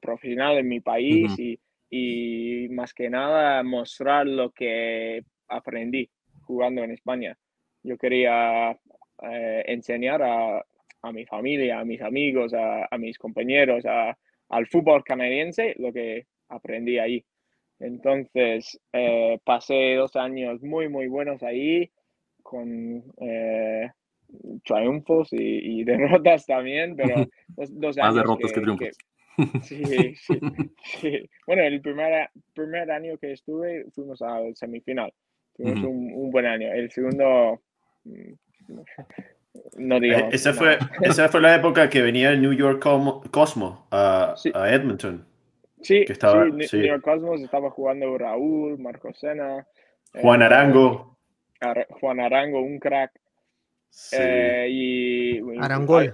S4: profesional en mi país y, y, más que nada mostrar lo que aprendí jugando en España. Yo quería eh, enseñar a, a, mi familia, a mis amigos, a, a mis compañeros, a, al fútbol canadiense lo que aprendí ahí. Entonces, eh, pasé dos años muy, muy buenos ahí, con eh, triunfos y, derrotas también, pero dos, años.
S3: Más derrotas que, triunfos.
S4: sí, sí, Bueno, el primer, primer año que estuve fuimos al semifinal. Tuvimos un, buen año. El segundo, mm, no
S2: eh,
S4: digamos.
S2: Esa fue, esa fue la época que venía el New York Cosmo a, a Edmonton.
S4: Sí, que estaba, sí, New York Cosmos estaba jugando Raúl, Marco Sena.
S2: Juan Arango.
S4: Juan Arango, un crack. Eh, y
S1: Arangol.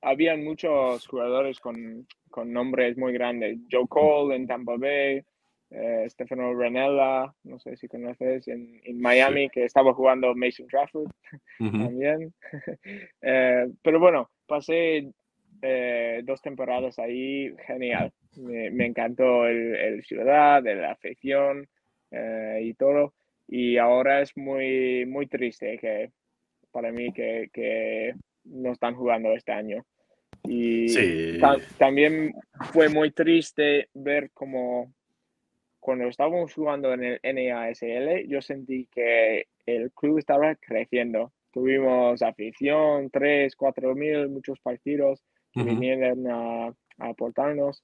S4: Había, muchos jugadores con, con, nombres muy grandes. Joe Cole en Tampa Bay, eh, Stefano Ranella, no sé si conoces, en, en Miami, que estaba jugando Mason Trafford también. Eh, pero bueno, pasé dos temporadas ahí, genial. Me, me encantó el, el, ciudad, la afición y todo. Y ahora es muy, muy triste que para mí que, que no están jugando este año. Y también fue muy triste ver como cuando estábamos jugando en el NASL, yo sentí que el club estaba creciendo. Tuvimos afición, 3, 4 mil, muchos partidos que vinieron a, a, aportarnos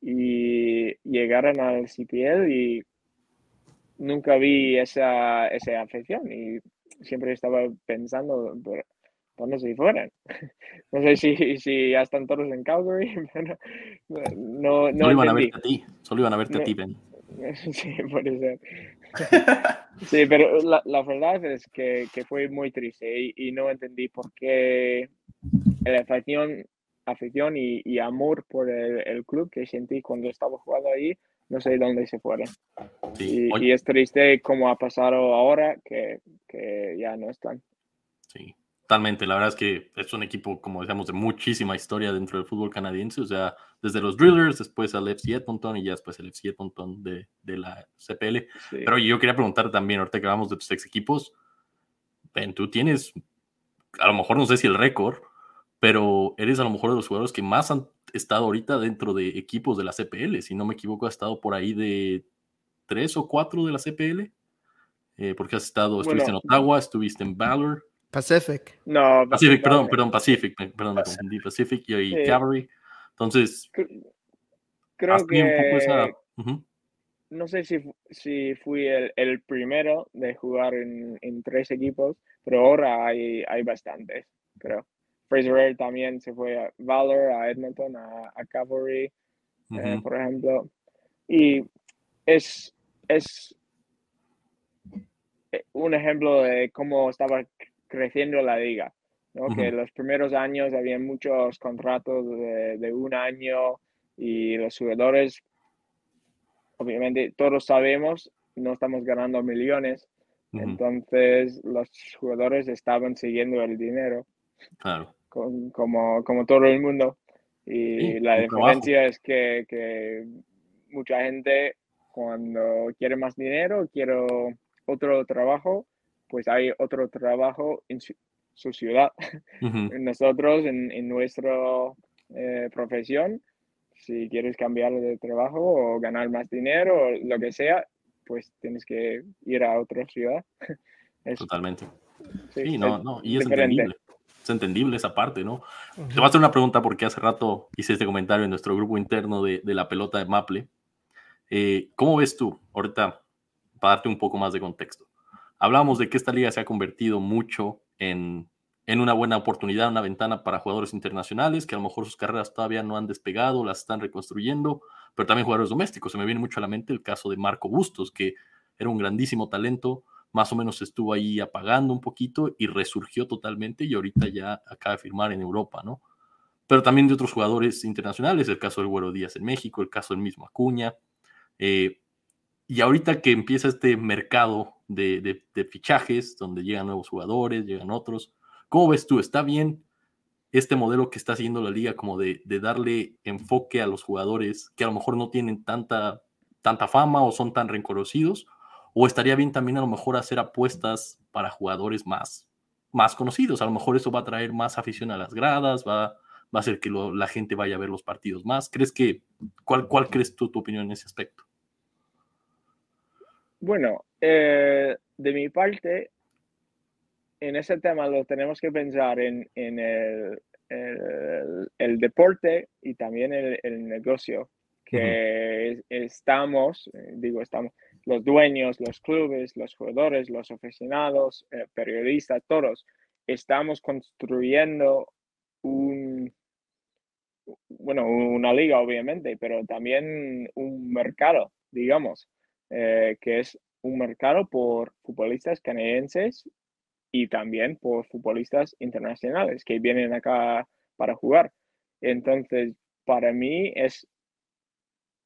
S4: y llegaron al CPL y nunca vi esa, esa afición y siempre estaba pensando, ¿dónde se fueran? No sé si, si ya están todos en Calgary, pero no, no
S3: Solo iban a verte a ti, solo iban a verte a ti, Ben.
S4: Sí, puede ser. Sí, pero la, la verdad es que, que, fue muy triste y, no entendí por qué la afición, afición y, y amor por el, el, club que sentí cuando estaba jugando ahí, no sé dónde se fueron. y, y, es triste como ha pasado ahora que, que ya no están.
S3: Sí, totalmente. La verdad es que es un equipo, como decíamos, de muchísima historia dentro del fútbol canadiense. O sea, desde los Drillers, después al FC Edmonton y ya después el FC Edmonton de, de la CPL. Pero yo quería preguntar también, ahorita que hablamos de tus ex equipos, Ben, tú tienes, a lo mejor no sé si el récord, pero eres a lo mejor de los jugadores que más han estado ahorita dentro de equipos de la CPL. Si no me equivoco, ha estado por ahí de tres o cuatro de la CPL. Eh, porque has estado, estuviste en Ottawa, estuviste en Valor.
S1: Pacific.
S4: No,
S3: Pacific, perdón, perdón, Pacific, perdón, me confundí, Pacific y, Cavalry. Entonces,
S4: creo que un poco esa... no sé si, si fui el, el, primero de jugar en, en, tres equipos, pero ahora hay, hay bastantes, creo. Fraser también se fue a Valor, a Edmonton, a, a Cavalry, eh, por ejemplo. Y es, es eh, un ejemplo de cómo estaba creciendo la liga. ¿no? Que los primeros años había muchos contratos de, de, un año y los jugadores, obviamente todos sabemos, no estamos ganando millones. Entonces los jugadores estaban siguiendo el dinero.
S3: Claro.
S4: Como, como todo el mundo. Y la diferencia es que, que mucha gente cuando quiere más dinero, quiero otro trabajo, pues hay otro trabajo en su, ciudad. Nosotros, en, en nuestra eh, profesión, si quieres cambiar de trabajo o ganar más dinero o lo que sea, pues tienes que ir a otra ciudad.
S3: Totalmente. Sí, no, no, y es entendible. Es entendible esa parte, ¿no? Te voy a hacer una pregunta porque hace rato hice este comentario en nuestro grupo interno de, de la pelota de Maple. Eh, ¿Cómo ves tú, ahorita, para darte un poco más de contexto? Hablábamos de que esta liga se ha convertido mucho en, en una buena oportunidad, una ventana para jugadores internacionales que a lo mejor sus carreras todavía no han despegado, las están reconstruyendo, pero también jugadores domésticos. Se me viene mucho a la mente el caso de Marco Bustos, que era un grandísimo talento, más o menos estuvo ahí apagando un poquito y resurgió totalmente y ahorita ya acaba de firmar en Europa, ¿no? pero también de otros jugadores internacionales, el caso del Güero Díaz en México, el caso del mismo Acuña. Eh, y ahorita que empieza este mercado de, fichajes, donde llegan nuevos jugadores, llegan otros, ¿cómo ves tú? ¿Está bien este modelo que está haciendo la liga como de, darle enfoque a los jugadores que a lo mejor no tienen tanta, tanta fama o son tan reconocidos? ¿O estaría bien también a lo mejor hacer apuestas para jugadores más, más conocidos? A lo mejor eso va a traer más afición a las gradas, va, va a hacer que la gente vaya a ver los partidos más. ¿Crees que, cuál, cuál crees tú tu opinión en ese aspecto?
S4: Bueno, eh, de mi parte, en ese tema lo tenemos que pensar en, el, el, deporte y también el, negocio, que estamos, eh, digo, estamos, los dueños, los clubes, los jugadores, los aficionados, eh, periodistas, todos, estamos construyendo un, bueno, una liga obviamente, pero también un mercado, digamos. Eh, que es un mercado por futbolistas canadienses y también por futbolistas internacionales que vienen acá para jugar. Entonces, para mí es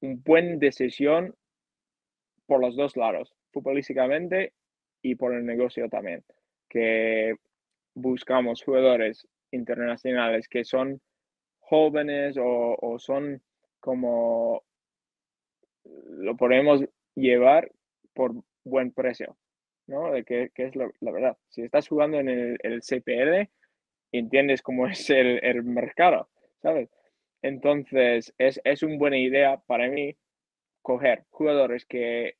S4: una buena decisión por los dos lados, futbolísticamente y por el negocio también, que buscamos jugadores internacionales que son jóvenes o, son como lo podemos llevar por buen precio, ¿no? De que, es la, verdad. Si estás jugando en el, el CPL, entiendes cómo es el, mercado, ¿sabes? Entonces, es, es una buena idea para mí coger jugadores que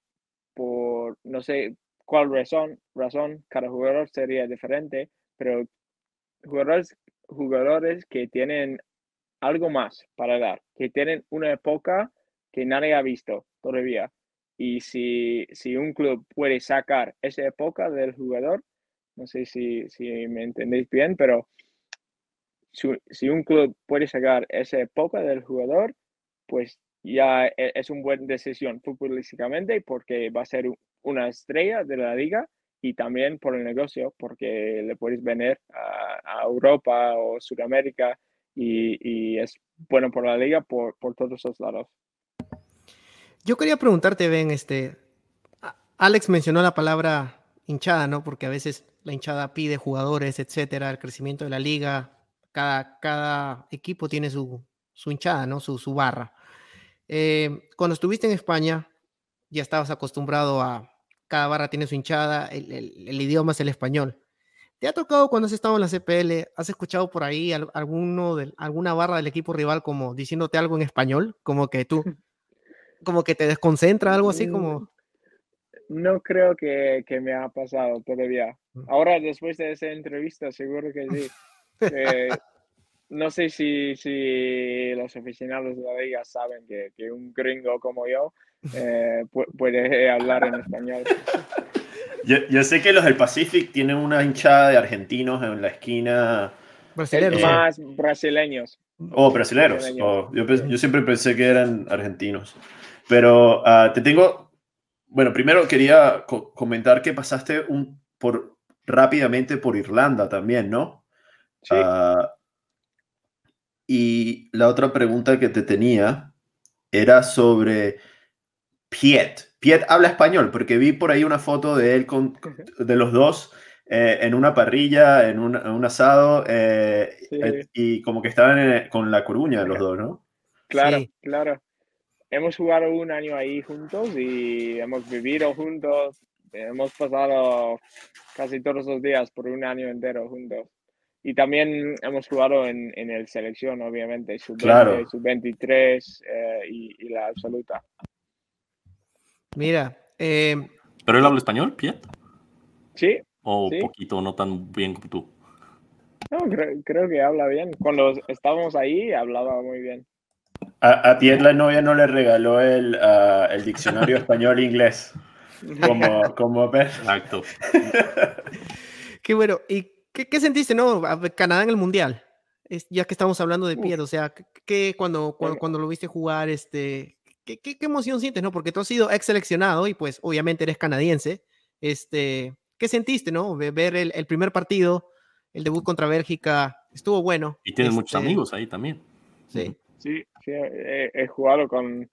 S4: por, no sé cuál razón, razón, cada jugador sería diferente, pero jugadores, jugadores que tienen algo más para dar, que tienen una época que nadie ha visto todavía. Y si, si un club puede sacar esa época del jugador, no sé si, si me entendéis bien, pero si, un club puede sacar esa época del jugador, pues ya e, es una buena decisión futbolísticamente porque va a ser una estrella de la liga y también por el negocio porque le puedes venir a, Europa o Sudamérica y, y, es bueno por la liga por, por todos esos lados.
S1: Yo quería preguntarte, Ben, este, Alex mencionó la palabra hinchada, ¿no? Porque a veces la hinchada pide jugadores, etcétera, el crecimiento de la liga, cada, cada equipo tiene su, su hinchada, ¿no? Su, su barra. Eh, cuando estuviste en España, ya estabas acostumbrado a cada barra tiene su hinchada, el, el, idioma es el español. ¿Te ha tocado cuando has estado en la CPL? ¿Has escuchado por ahí alguno de, alguna barra del equipo rival como diciéndote algo en español? Como que tú, como que te desconcentra, algo así como...
S4: No creo que, que me ha pasado todavía. Mm. Ahora, después de esa entrevista, seguro que sí. Eh, no sé si, si los aficionados de la liga saben que, que un gringo como yo eh, puede hablar en español.
S2: Yo, yo, sé que los del Pacific tienen una hinchada de argentinos en la esquina.
S4: Brasileños. Más brasileños.
S2: Oh, brasileños. Oh, yo, yo, siempre pensé que eran argentinos. Pero ah, te tengo, bueno, primero quería comentar que pasaste un, por, rápidamente por Irlanda también, ¿no? Sí. Ah, y la otra pregunta que te tenía era sobre Piet. Piet habla español, porque vi por ahí una foto de él con, de los dos eh, en una parrilla, en un, un asado, eh, eh, y como que estaban con la coruña los dos, ¿no?
S4: Claro, claro hemos jugado un año ahí juntos y hemos vivido juntos. Hemos pasado casi todos los días por un año entero juntos. Y también hemos jugado en, en el selección, obviamente, sub-20, sub-23 eh, y, la absoluta.
S1: Mira. Eh,
S3: ¿Pero él habla español, Piet?
S4: Sí.
S3: ¿O poquito, no tan bien como tú?
S4: No, creo, creo que habla bien. Cuando estábamos ahí, hablaba muy bien.
S2: A, a la novia no le regaló el, ah, el diccionario español-inglés. Como, como
S3: Exacto.
S1: qué bueno. ¿Y qué, sentiste, no? Canadá en el Mundial. ya que estamos hablando de Pierre, o sea, ¿qué, cuando, cuando, lo viste jugar, este, ¿qué, qué, emoción sientes, no? Porque tú has sido ex seleccionado y pues obviamente eres canadiense. Este, ¿Qué sentiste, no? Ver el, el primer partido, el debut contra Bélgica, estuvo bueno.
S3: Y tienes muchos
S1: Este,
S3: amigos ahí también.
S1: Sí.
S4: Sí, sí, he, he jugado con,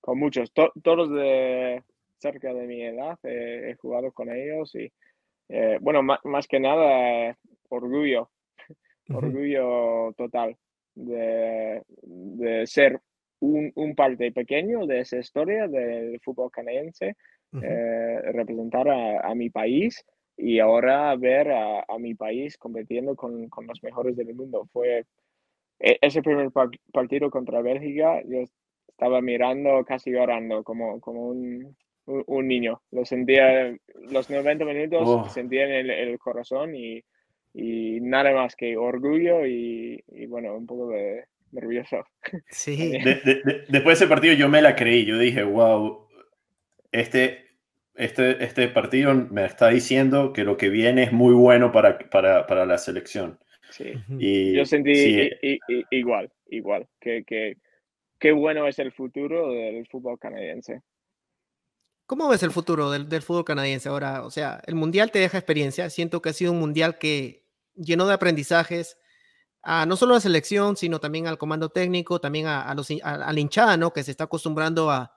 S4: con muchos, to- todos de cerca de mi edad, eh, he jugado con ellos y, eh, bueno, ma- más, que nada, orgullo, orgullo total de, de ser un, un parte pequeño de esa historia del fútbol canadiense, eh, representar a, a mi país y ahora ver a, a mi país compitiendo con, con los mejores del mundo. Fue e- ese primer par- partido contra Bélgica, yo estaba mirando, casi llorando, como, como un, un, un niño. Lo sentía, los 90 minutos,
S2: Oh.
S4: sentía en el, el corazón y, y nada más que orgullo y, y, bueno, un poco de nervioso.
S1: Sí.
S2: De- de- de- después de ese partido yo me la creí, yo dije, wow, este, este, este partido me está diciendo que lo que viene es muy bueno para, para, para la selección.
S4: Sí.
S2: Y
S4: Yo sentí
S2: sí,
S4: i- i- i- igual, igual, que, que qué bueno es el futuro del fútbol canadiense.
S1: ¿Cómo ves el futuro del, del fútbol canadiense ahora? O sea, el mundial te deja experiencia. Siento que ha sido un mundial que llenó de aprendizajes a no solo a la selección, sino también al comando técnico, también a, a los, a, la hinchada, ¿no? Que se está acostumbrando a,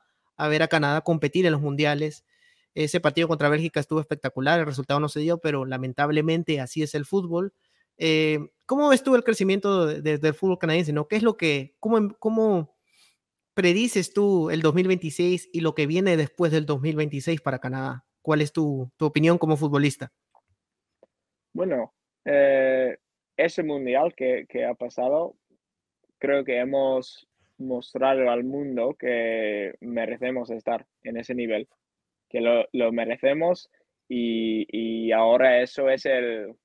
S1: ver a Canadá competir en los mundiales. Ese partido contra Bélgica estuvo espectacular, el resultado no se dio, pero lamentablemente así es el fútbol. Eh, ¿Cómo ves tú el crecimiento de- de- del fútbol canadiense? ¿no? ¿Qué es lo que, cómo, cómo predices tú el 2026 y lo que viene después del 2026 para Canadá? ¿Cuál es tu, tu opinión como futbolista?
S4: Bueno, eh, ese mundial que, que ha pasado, creo que hemos mostrado al mundo que merecemos estar en ese nivel, que lo, lo merecemos y, y ahora eso es el,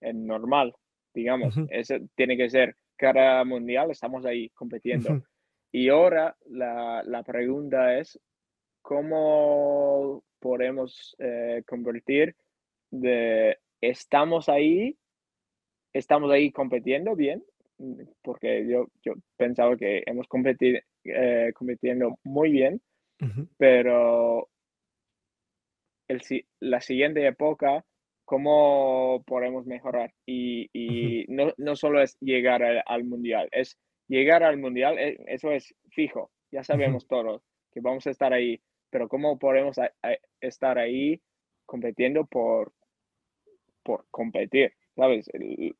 S4: el normal, digamos,
S1: Ujú.
S4: eso tiene que ser cada mundial estamos ahí compitiendo. Y ahora la, la pregunta es, ¿cómo podemos eh, convertir de estamos ahí, estamos ahí compitiendo bien? Mm, Porque yo, yo pensaba que hemos competido eh, compitiendo muy bien, pero el, la siguiente época, ¿cómo podemos mejorar? Y, y no, no solo es llegar al, al mundial, es llegar al mundial, eh, eso es fijo, ya sabemos todos que vamos a estar ahí, pero ¿cómo podemos a- a- estar ahí compitiendo por, por competir? ¿Sabes? El-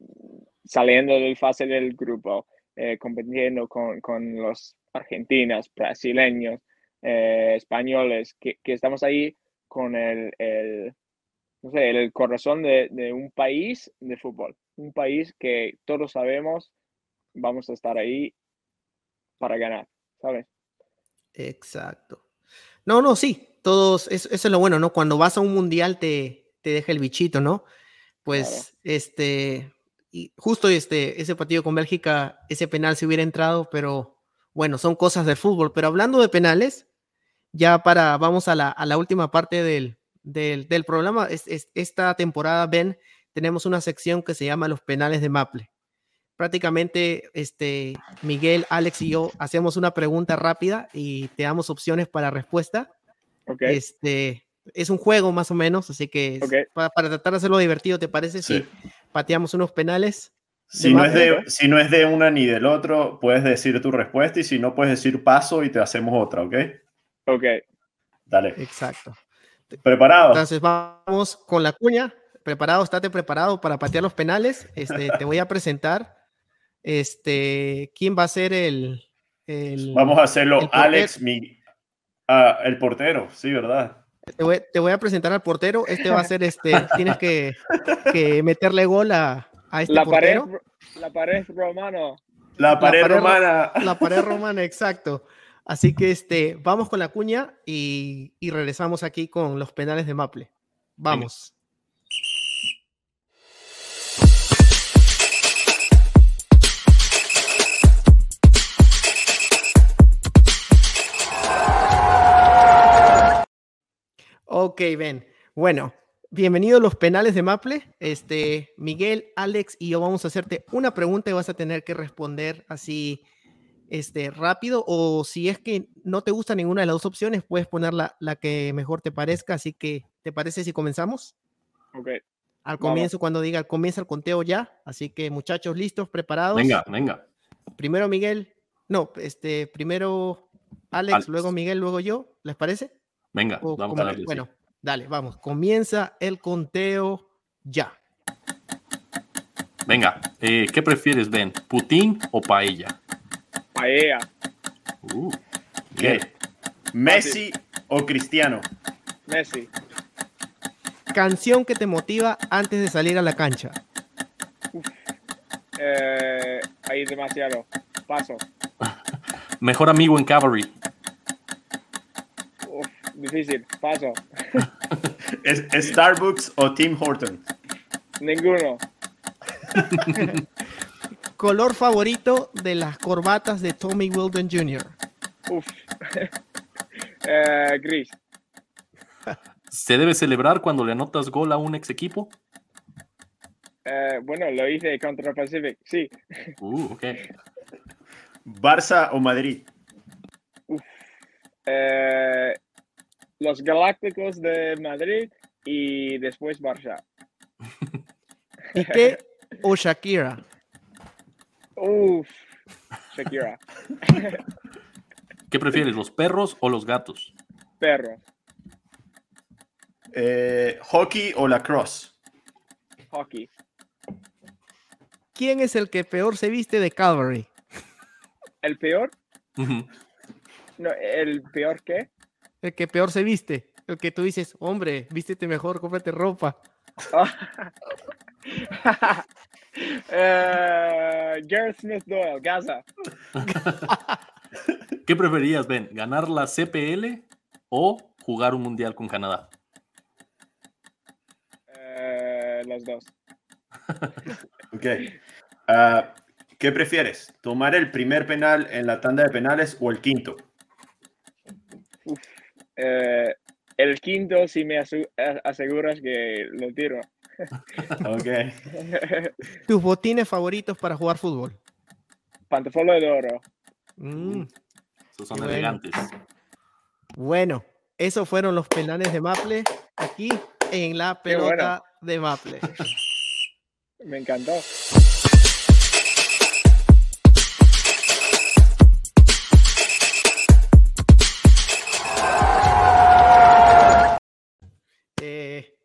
S4: saliendo del fase del grupo, eh, compitiendo con, con los argentinos, brasileños, eh, españoles, que, que estamos ahí con el, el, no sé, el corazón de, de un país de fútbol, un país que todos sabemos vamos a estar ahí para ganar, ¿sabes?
S1: Exacto. No, no, sí, todos, eso, eso es lo bueno, ¿no? Cuando vas a un mundial te, te deja el bichito, ¿no? Pues, este, y justo este, ese partido con Bélgica, ese penal se hubiera entrado, pero bueno, son cosas del fútbol. Pero hablando de penales, ya para, vamos a la, a la última parte del, del, del programa. Es, es- esta temporada, Ben, tenemos una sección que se llama Los penales de Maple. Prácticamente, este, Miguel, Alex y yo hacemos una pregunta rápida y te damos opciones para respuesta.
S4: Ok,
S1: Este, es un juego más o menos, así que es-
S4: Ok.
S1: pa- para, tratar de hacerlo divertido, ¿te parece
S2: Sí.
S1: si pateamos unos penales?
S2: Si no, es de, si no es de una ni del otro, puedes decir tu respuesta y si no, puedes decir paso y te hacemos otra, ¿ok?
S4: ok,
S2: Dale.
S1: Exacto.
S2: ¿Preparado?
S1: Entonces vamos con la cuña. Preparado, estate preparado para patear los penales. Este, te voy a presentar. Este, quién va a ser el. el-
S2: Vamos a hacerlo,
S1: el.
S2: Alex, mi, ah, el portero, sí, ¿verdad?
S1: Te voy, te voy a presentar al portero. Este va a ser este. tienes que, que meterle gol a, a este
S4: la pared,
S1: portero.
S4: la pared romano,
S2: La pared,
S1: pared ro-
S2: romana.
S1: La pared romana, exacto. Así que este, vamos con la cuña y, y regresamos aquí con los penales de Maple. Vamos. Ok, Ben. Bueno, bienvenido a los penales de Maple. Este, Miguel, Alex y yo vamos a hacerte una pregunta y vas a tener que responder así este, rápido o si es que no te gusta ninguna de las dos opciones, puedes poner la, la que mejor te parezca. Así que, ¿te parece si comenzamos?
S4: ok,
S1: al comienzo cuando diga comienza el conteo ya. Así que muchachos, listos, preparados.
S3: Venga, venga.
S1: Primero Miguel, no, este, primero Alex, luego Miguel, luego yo. ¿Les parece?
S3: Venga, vamos a darle.
S1: Bueno, dale, vamos. Comienza el conteo ya.
S3: Venga, eh, ¿qué prefieres, Ben? ¿Putín o paella?
S4: Paella.
S3: Uh, ¿Qué?
S2: ¿Messi o Cristiano?
S4: Messi.
S1: Canción que te motiva antes de salir a la cancha.
S4: Eh, ahí demasiado. Paso.
S3: Mejor amigo en Cavalry.
S4: Uf, difícil. Paso.
S2: ¿Es Starbucks o Tim Horton?
S4: Ninguno.
S1: Color favorito de las corbatas de Tommy Wilden Jr.
S4: Uf. Eh, gris.
S3: ¿Se debe celebrar cuando le anotas gol a un ex equipo?
S4: Eh, bueno, lo hice contra Pacific, sí.
S3: Uh, ok.
S2: ¿Barça o Madrid?
S4: Eh, los Galácticos de Madrid y después Barça.
S1: ¿Piqué o Shakira?
S4: Uf, Shakira.
S3: ¿Qué prefieres, los perros o los gatos?
S4: Perro.
S2: Eh, ¿Hockey o lacrosse?
S4: Hockey.
S1: ¿Quién es el que peor se viste de Calvary?
S4: ¿El peor? No, ¿El peor qué?
S1: El que peor se viste. El que tú dices, hombre, vístete mejor, cómprate ropa.
S4: Eh, Gareth Smith Doyle, Gaza.
S3: ¿Qué preferías, Ben? ¿Ganar la CPL o jugar un mundial con Canadá?
S4: Eh, los dos.
S2: Ok. Ah, ¿Qué prefieres? ¿Tomar el primer penal en la tanda de penales o el quinto?
S4: Eh, el quinto, si me aseguras que lo tiro.
S2: Ok.
S1: Tus botines favoritos para jugar fútbol.
S4: Pantofolo de oro.
S1: Mm,
S3: Esos son
S1: Bueno.
S3: elegantes.
S1: Bueno, esos fueron los penales de Maple aquí en la
S4: bueno.
S1: pelota de Maple.
S4: Me encantó.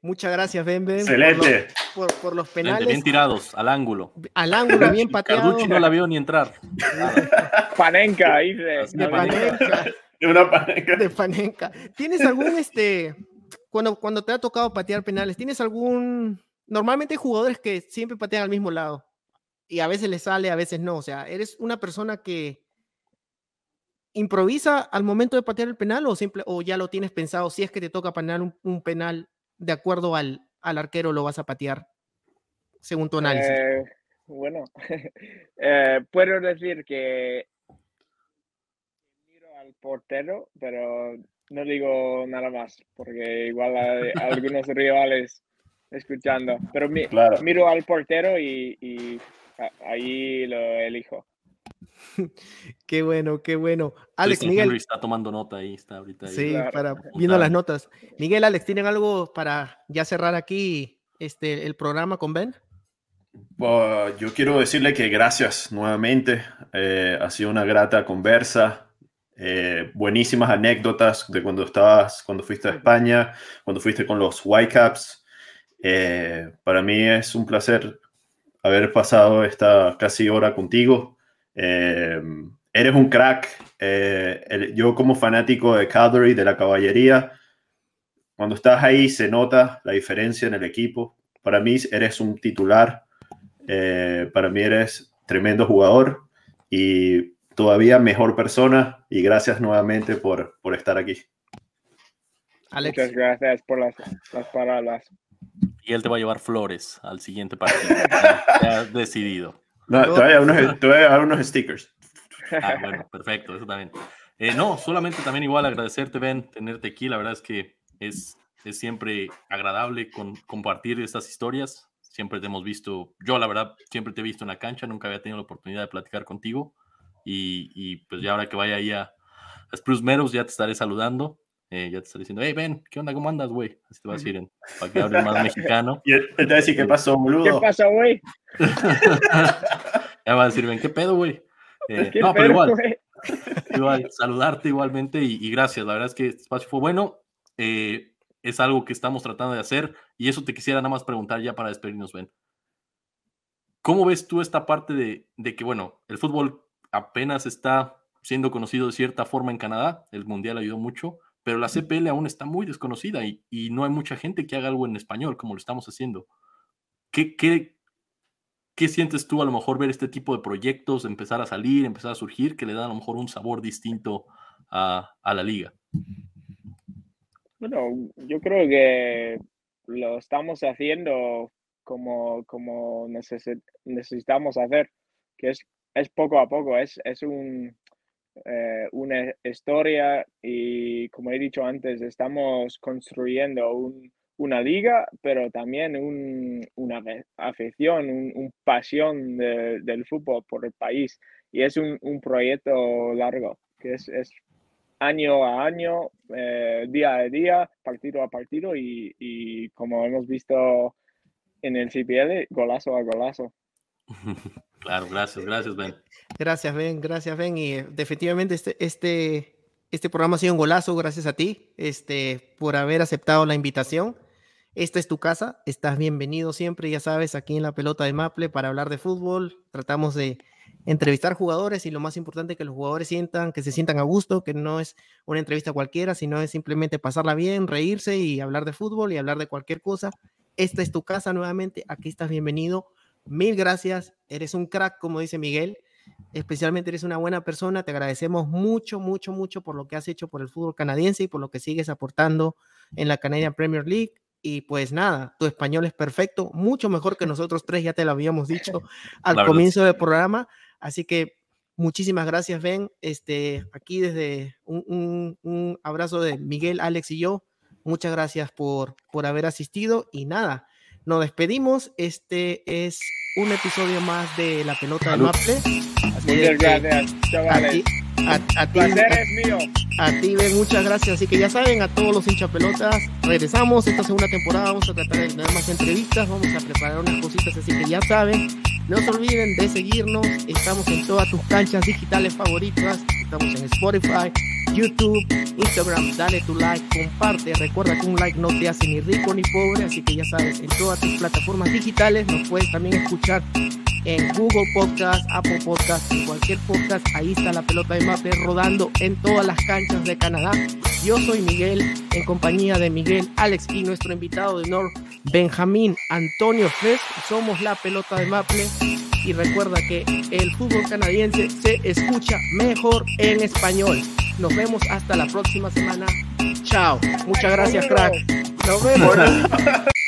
S1: Muchas gracias, Ben Ben. por
S2: Excelente.
S1: los- Por, por los penales.
S3: Bien tirados, al ángulo.
S1: Al ángulo, bien pateado.
S3: Carducci no la vio ni entrar.
S4: Panenka, dice.
S1: De
S3: No,
S1: Panenka.
S2: Una pareja.
S1: de Panenka. ¿Tienes algún, este, cuando, cuando te ha tocado patear penales, ¿tienes algún, normalmente hay jugadores que siempre patean al mismo lado y a veces les sale, a veces no, o sea, ¿eres una persona que improvisa al momento de patear el penal o, simple, o ya lo tienes pensado, si es que te toca patear un, un penal de acuerdo al, al arquero lo vas a patear según tu análisis?
S4: Eh, bueno, eh, puedo decir que miro al portero, pero no digo nada más, porque igual hay algunos rivales escuchando. Pero mi-
S2: Claro.
S4: miro al portero y, y ahí lo elijo.
S1: Qué bueno, qué bueno. Alex, Miguel,
S3: Henry está tomando nota ahí, está ahorita. ahí.
S1: Sí,
S4: Claro.
S1: para viendo las notas. Miguel, Alex, ¿tienen algo para ya cerrar aquí este el programa con Ben?
S2: Uh, yo quiero decirle que gracias nuevamente. Eh, ha sido una grata conversa. Eh, buenísimas anécdotas de cuando estabas, cuando fuiste a España, cuando fuiste con los Whitecaps. Eh, para mí es un placer haber pasado esta casi hora contigo. Eh, eres un crack. Eh, el- yo como fanático de Calgary, de la caballería, cuando estás ahí se nota la diferencia en el equipo. Para mí eres un titular. Eh, para mí eres tremendo jugador y todavía mejor persona. Y gracias nuevamente por, por estar aquí.
S1: Alex.
S4: Muchas gracias por las, las palabras.
S3: Y él te va a llevar flores al siguiente partido. Ya, ya decidido.
S2: No, te, voy a unos, dar unos stickers.
S3: Ah, bueno, perfecto, eso también. Eh, no, solamente también igual agradecerte, Ben, tenerte aquí. La verdad es que es, es siempre agradable con, compartir estas historias. Siempre te hemos visto, yo la verdad, siempre te he visto en la cancha, nunca había tenido la oportunidad de platicar contigo. Y, y pues ya ahora que vaya ahí a, a Spruce Meadows, ya te estaré saludando. Eh, ya te está diciendo, hey, Ben, ¿qué onda? ¿Cómo andas, güey? Así te va a decir, en, para que hables más mexicano.
S2: Y él te va a decir, ¿qué pasó, boludo?
S4: ¿Qué pasa, güey?
S3: ya va a decir, Ben, ¿qué pedo, güey? Eh,
S4: ¿Qué
S3: no, pero igual, igual, saludarte igualmente y, y gracias. La verdad es que este espacio fue bueno. eh, es algo que estamos tratando de hacer y eso te quisiera nada más preguntar ya para despedirnos, Ben. ¿Cómo ves tú esta parte de, de que, bueno, el fútbol apenas está siendo conocido de cierta forma en Canadá, el Mundial ayudó mucho, pero la CPL aún está muy desconocida y, y no hay mucha gente que haga algo en español como lo estamos haciendo. ¿Qué, qué, ¿Qué sientes tú a lo mejor ver este tipo de proyectos empezar a salir, empezar a surgir, que le dan a lo mejor un sabor distinto a, a la liga?
S4: Bueno, yo creo que lo estamos haciendo como, como necesi- necesitamos hacer, que es, es poco a poco, es, es un, eh, una historia y como he dicho antes, estamos construyendo un- una liga, pero también un- una afición, un, un pasión de- del fútbol por el país. Y es un, proyecto largo, que es, es año a año, eh, día a día, partido a partido y, y como hemos visto en el CPL, golazo a golazo.
S3: Claro, gracias, gracias, Ben.
S1: Gracias, Ben, gracias, Ben. Y eh, definitivamente este, este, este programa ha sido un golazo, gracias a ti, este, por haber aceptado la invitación. Esta es tu casa, estás bienvenido siempre, ya sabes, aquí en la pelota de Maple para hablar de fútbol. Tratamos de entrevistar jugadores y lo más importante que los jugadores sientan, que se sientan a gusto, que no es una entrevista cualquiera, sino es simplemente pasarla bien, reírse y hablar de fútbol y hablar de cualquier cosa. Esta es tu casa nuevamente, aquí estás bienvenido. Mil gracias, eres un crack, como dice Miguel especialmente eres una buena persona, te agradecemos mucho, mucho, mucho por lo que has hecho por el fútbol canadiense y por lo que sigues aportando en la Canadian Premier League. Y pues nada, tu español es perfecto, mucho mejor que nosotros tres, ya te lo habíamos dicho al
S3: La verdad,
S1: comienzo del programa. Así que muchísimas gracias, Ben. Este, aquí desde un, un- un abrazo de Miguel, Alex y yo. Muchas gracias por, por haber asistido y nada, nos despedimos. Este es un episodio más de La Pelota del. Maple.
S4: Muchas gracias, chavales.
S1: a, a ti,
S4: mío.
S1: a ti, Ben, muchas gracias. Así que ya saben, a todos los hinchapelotas, regresamos esta segunda temporada. Vamos a tratar de tener más entrevistas, vamos a preparar unas cositas. Así que ya saben, no se olviden de seguirnos. Estamos en todas tus canchas digitales favoritas. Estamos en Spotify, YouTube, Instagram. Dale tu like, comparte. Recuerda que un like no te hace ni rico ni pobre. Así que ya sabes, en todas tus plataformas digitales nos puedes también escuchar en Google Podcast, Apple Podcast, en cualquier podcast, ahí está la pelota de Maple rodando en todas las canchas de Canadá. Yo soy Miguel, en compañía de Miguel, Alex y nuestro invitado de honor, Benjamín Antonio Fresh. Somos la pelota de Maple y recuerda que el fútbol canadiense se escucha mejor en español. Nos vemos hasta la próxima semana. Chao. Muchas gracias, crack. Nos vemos.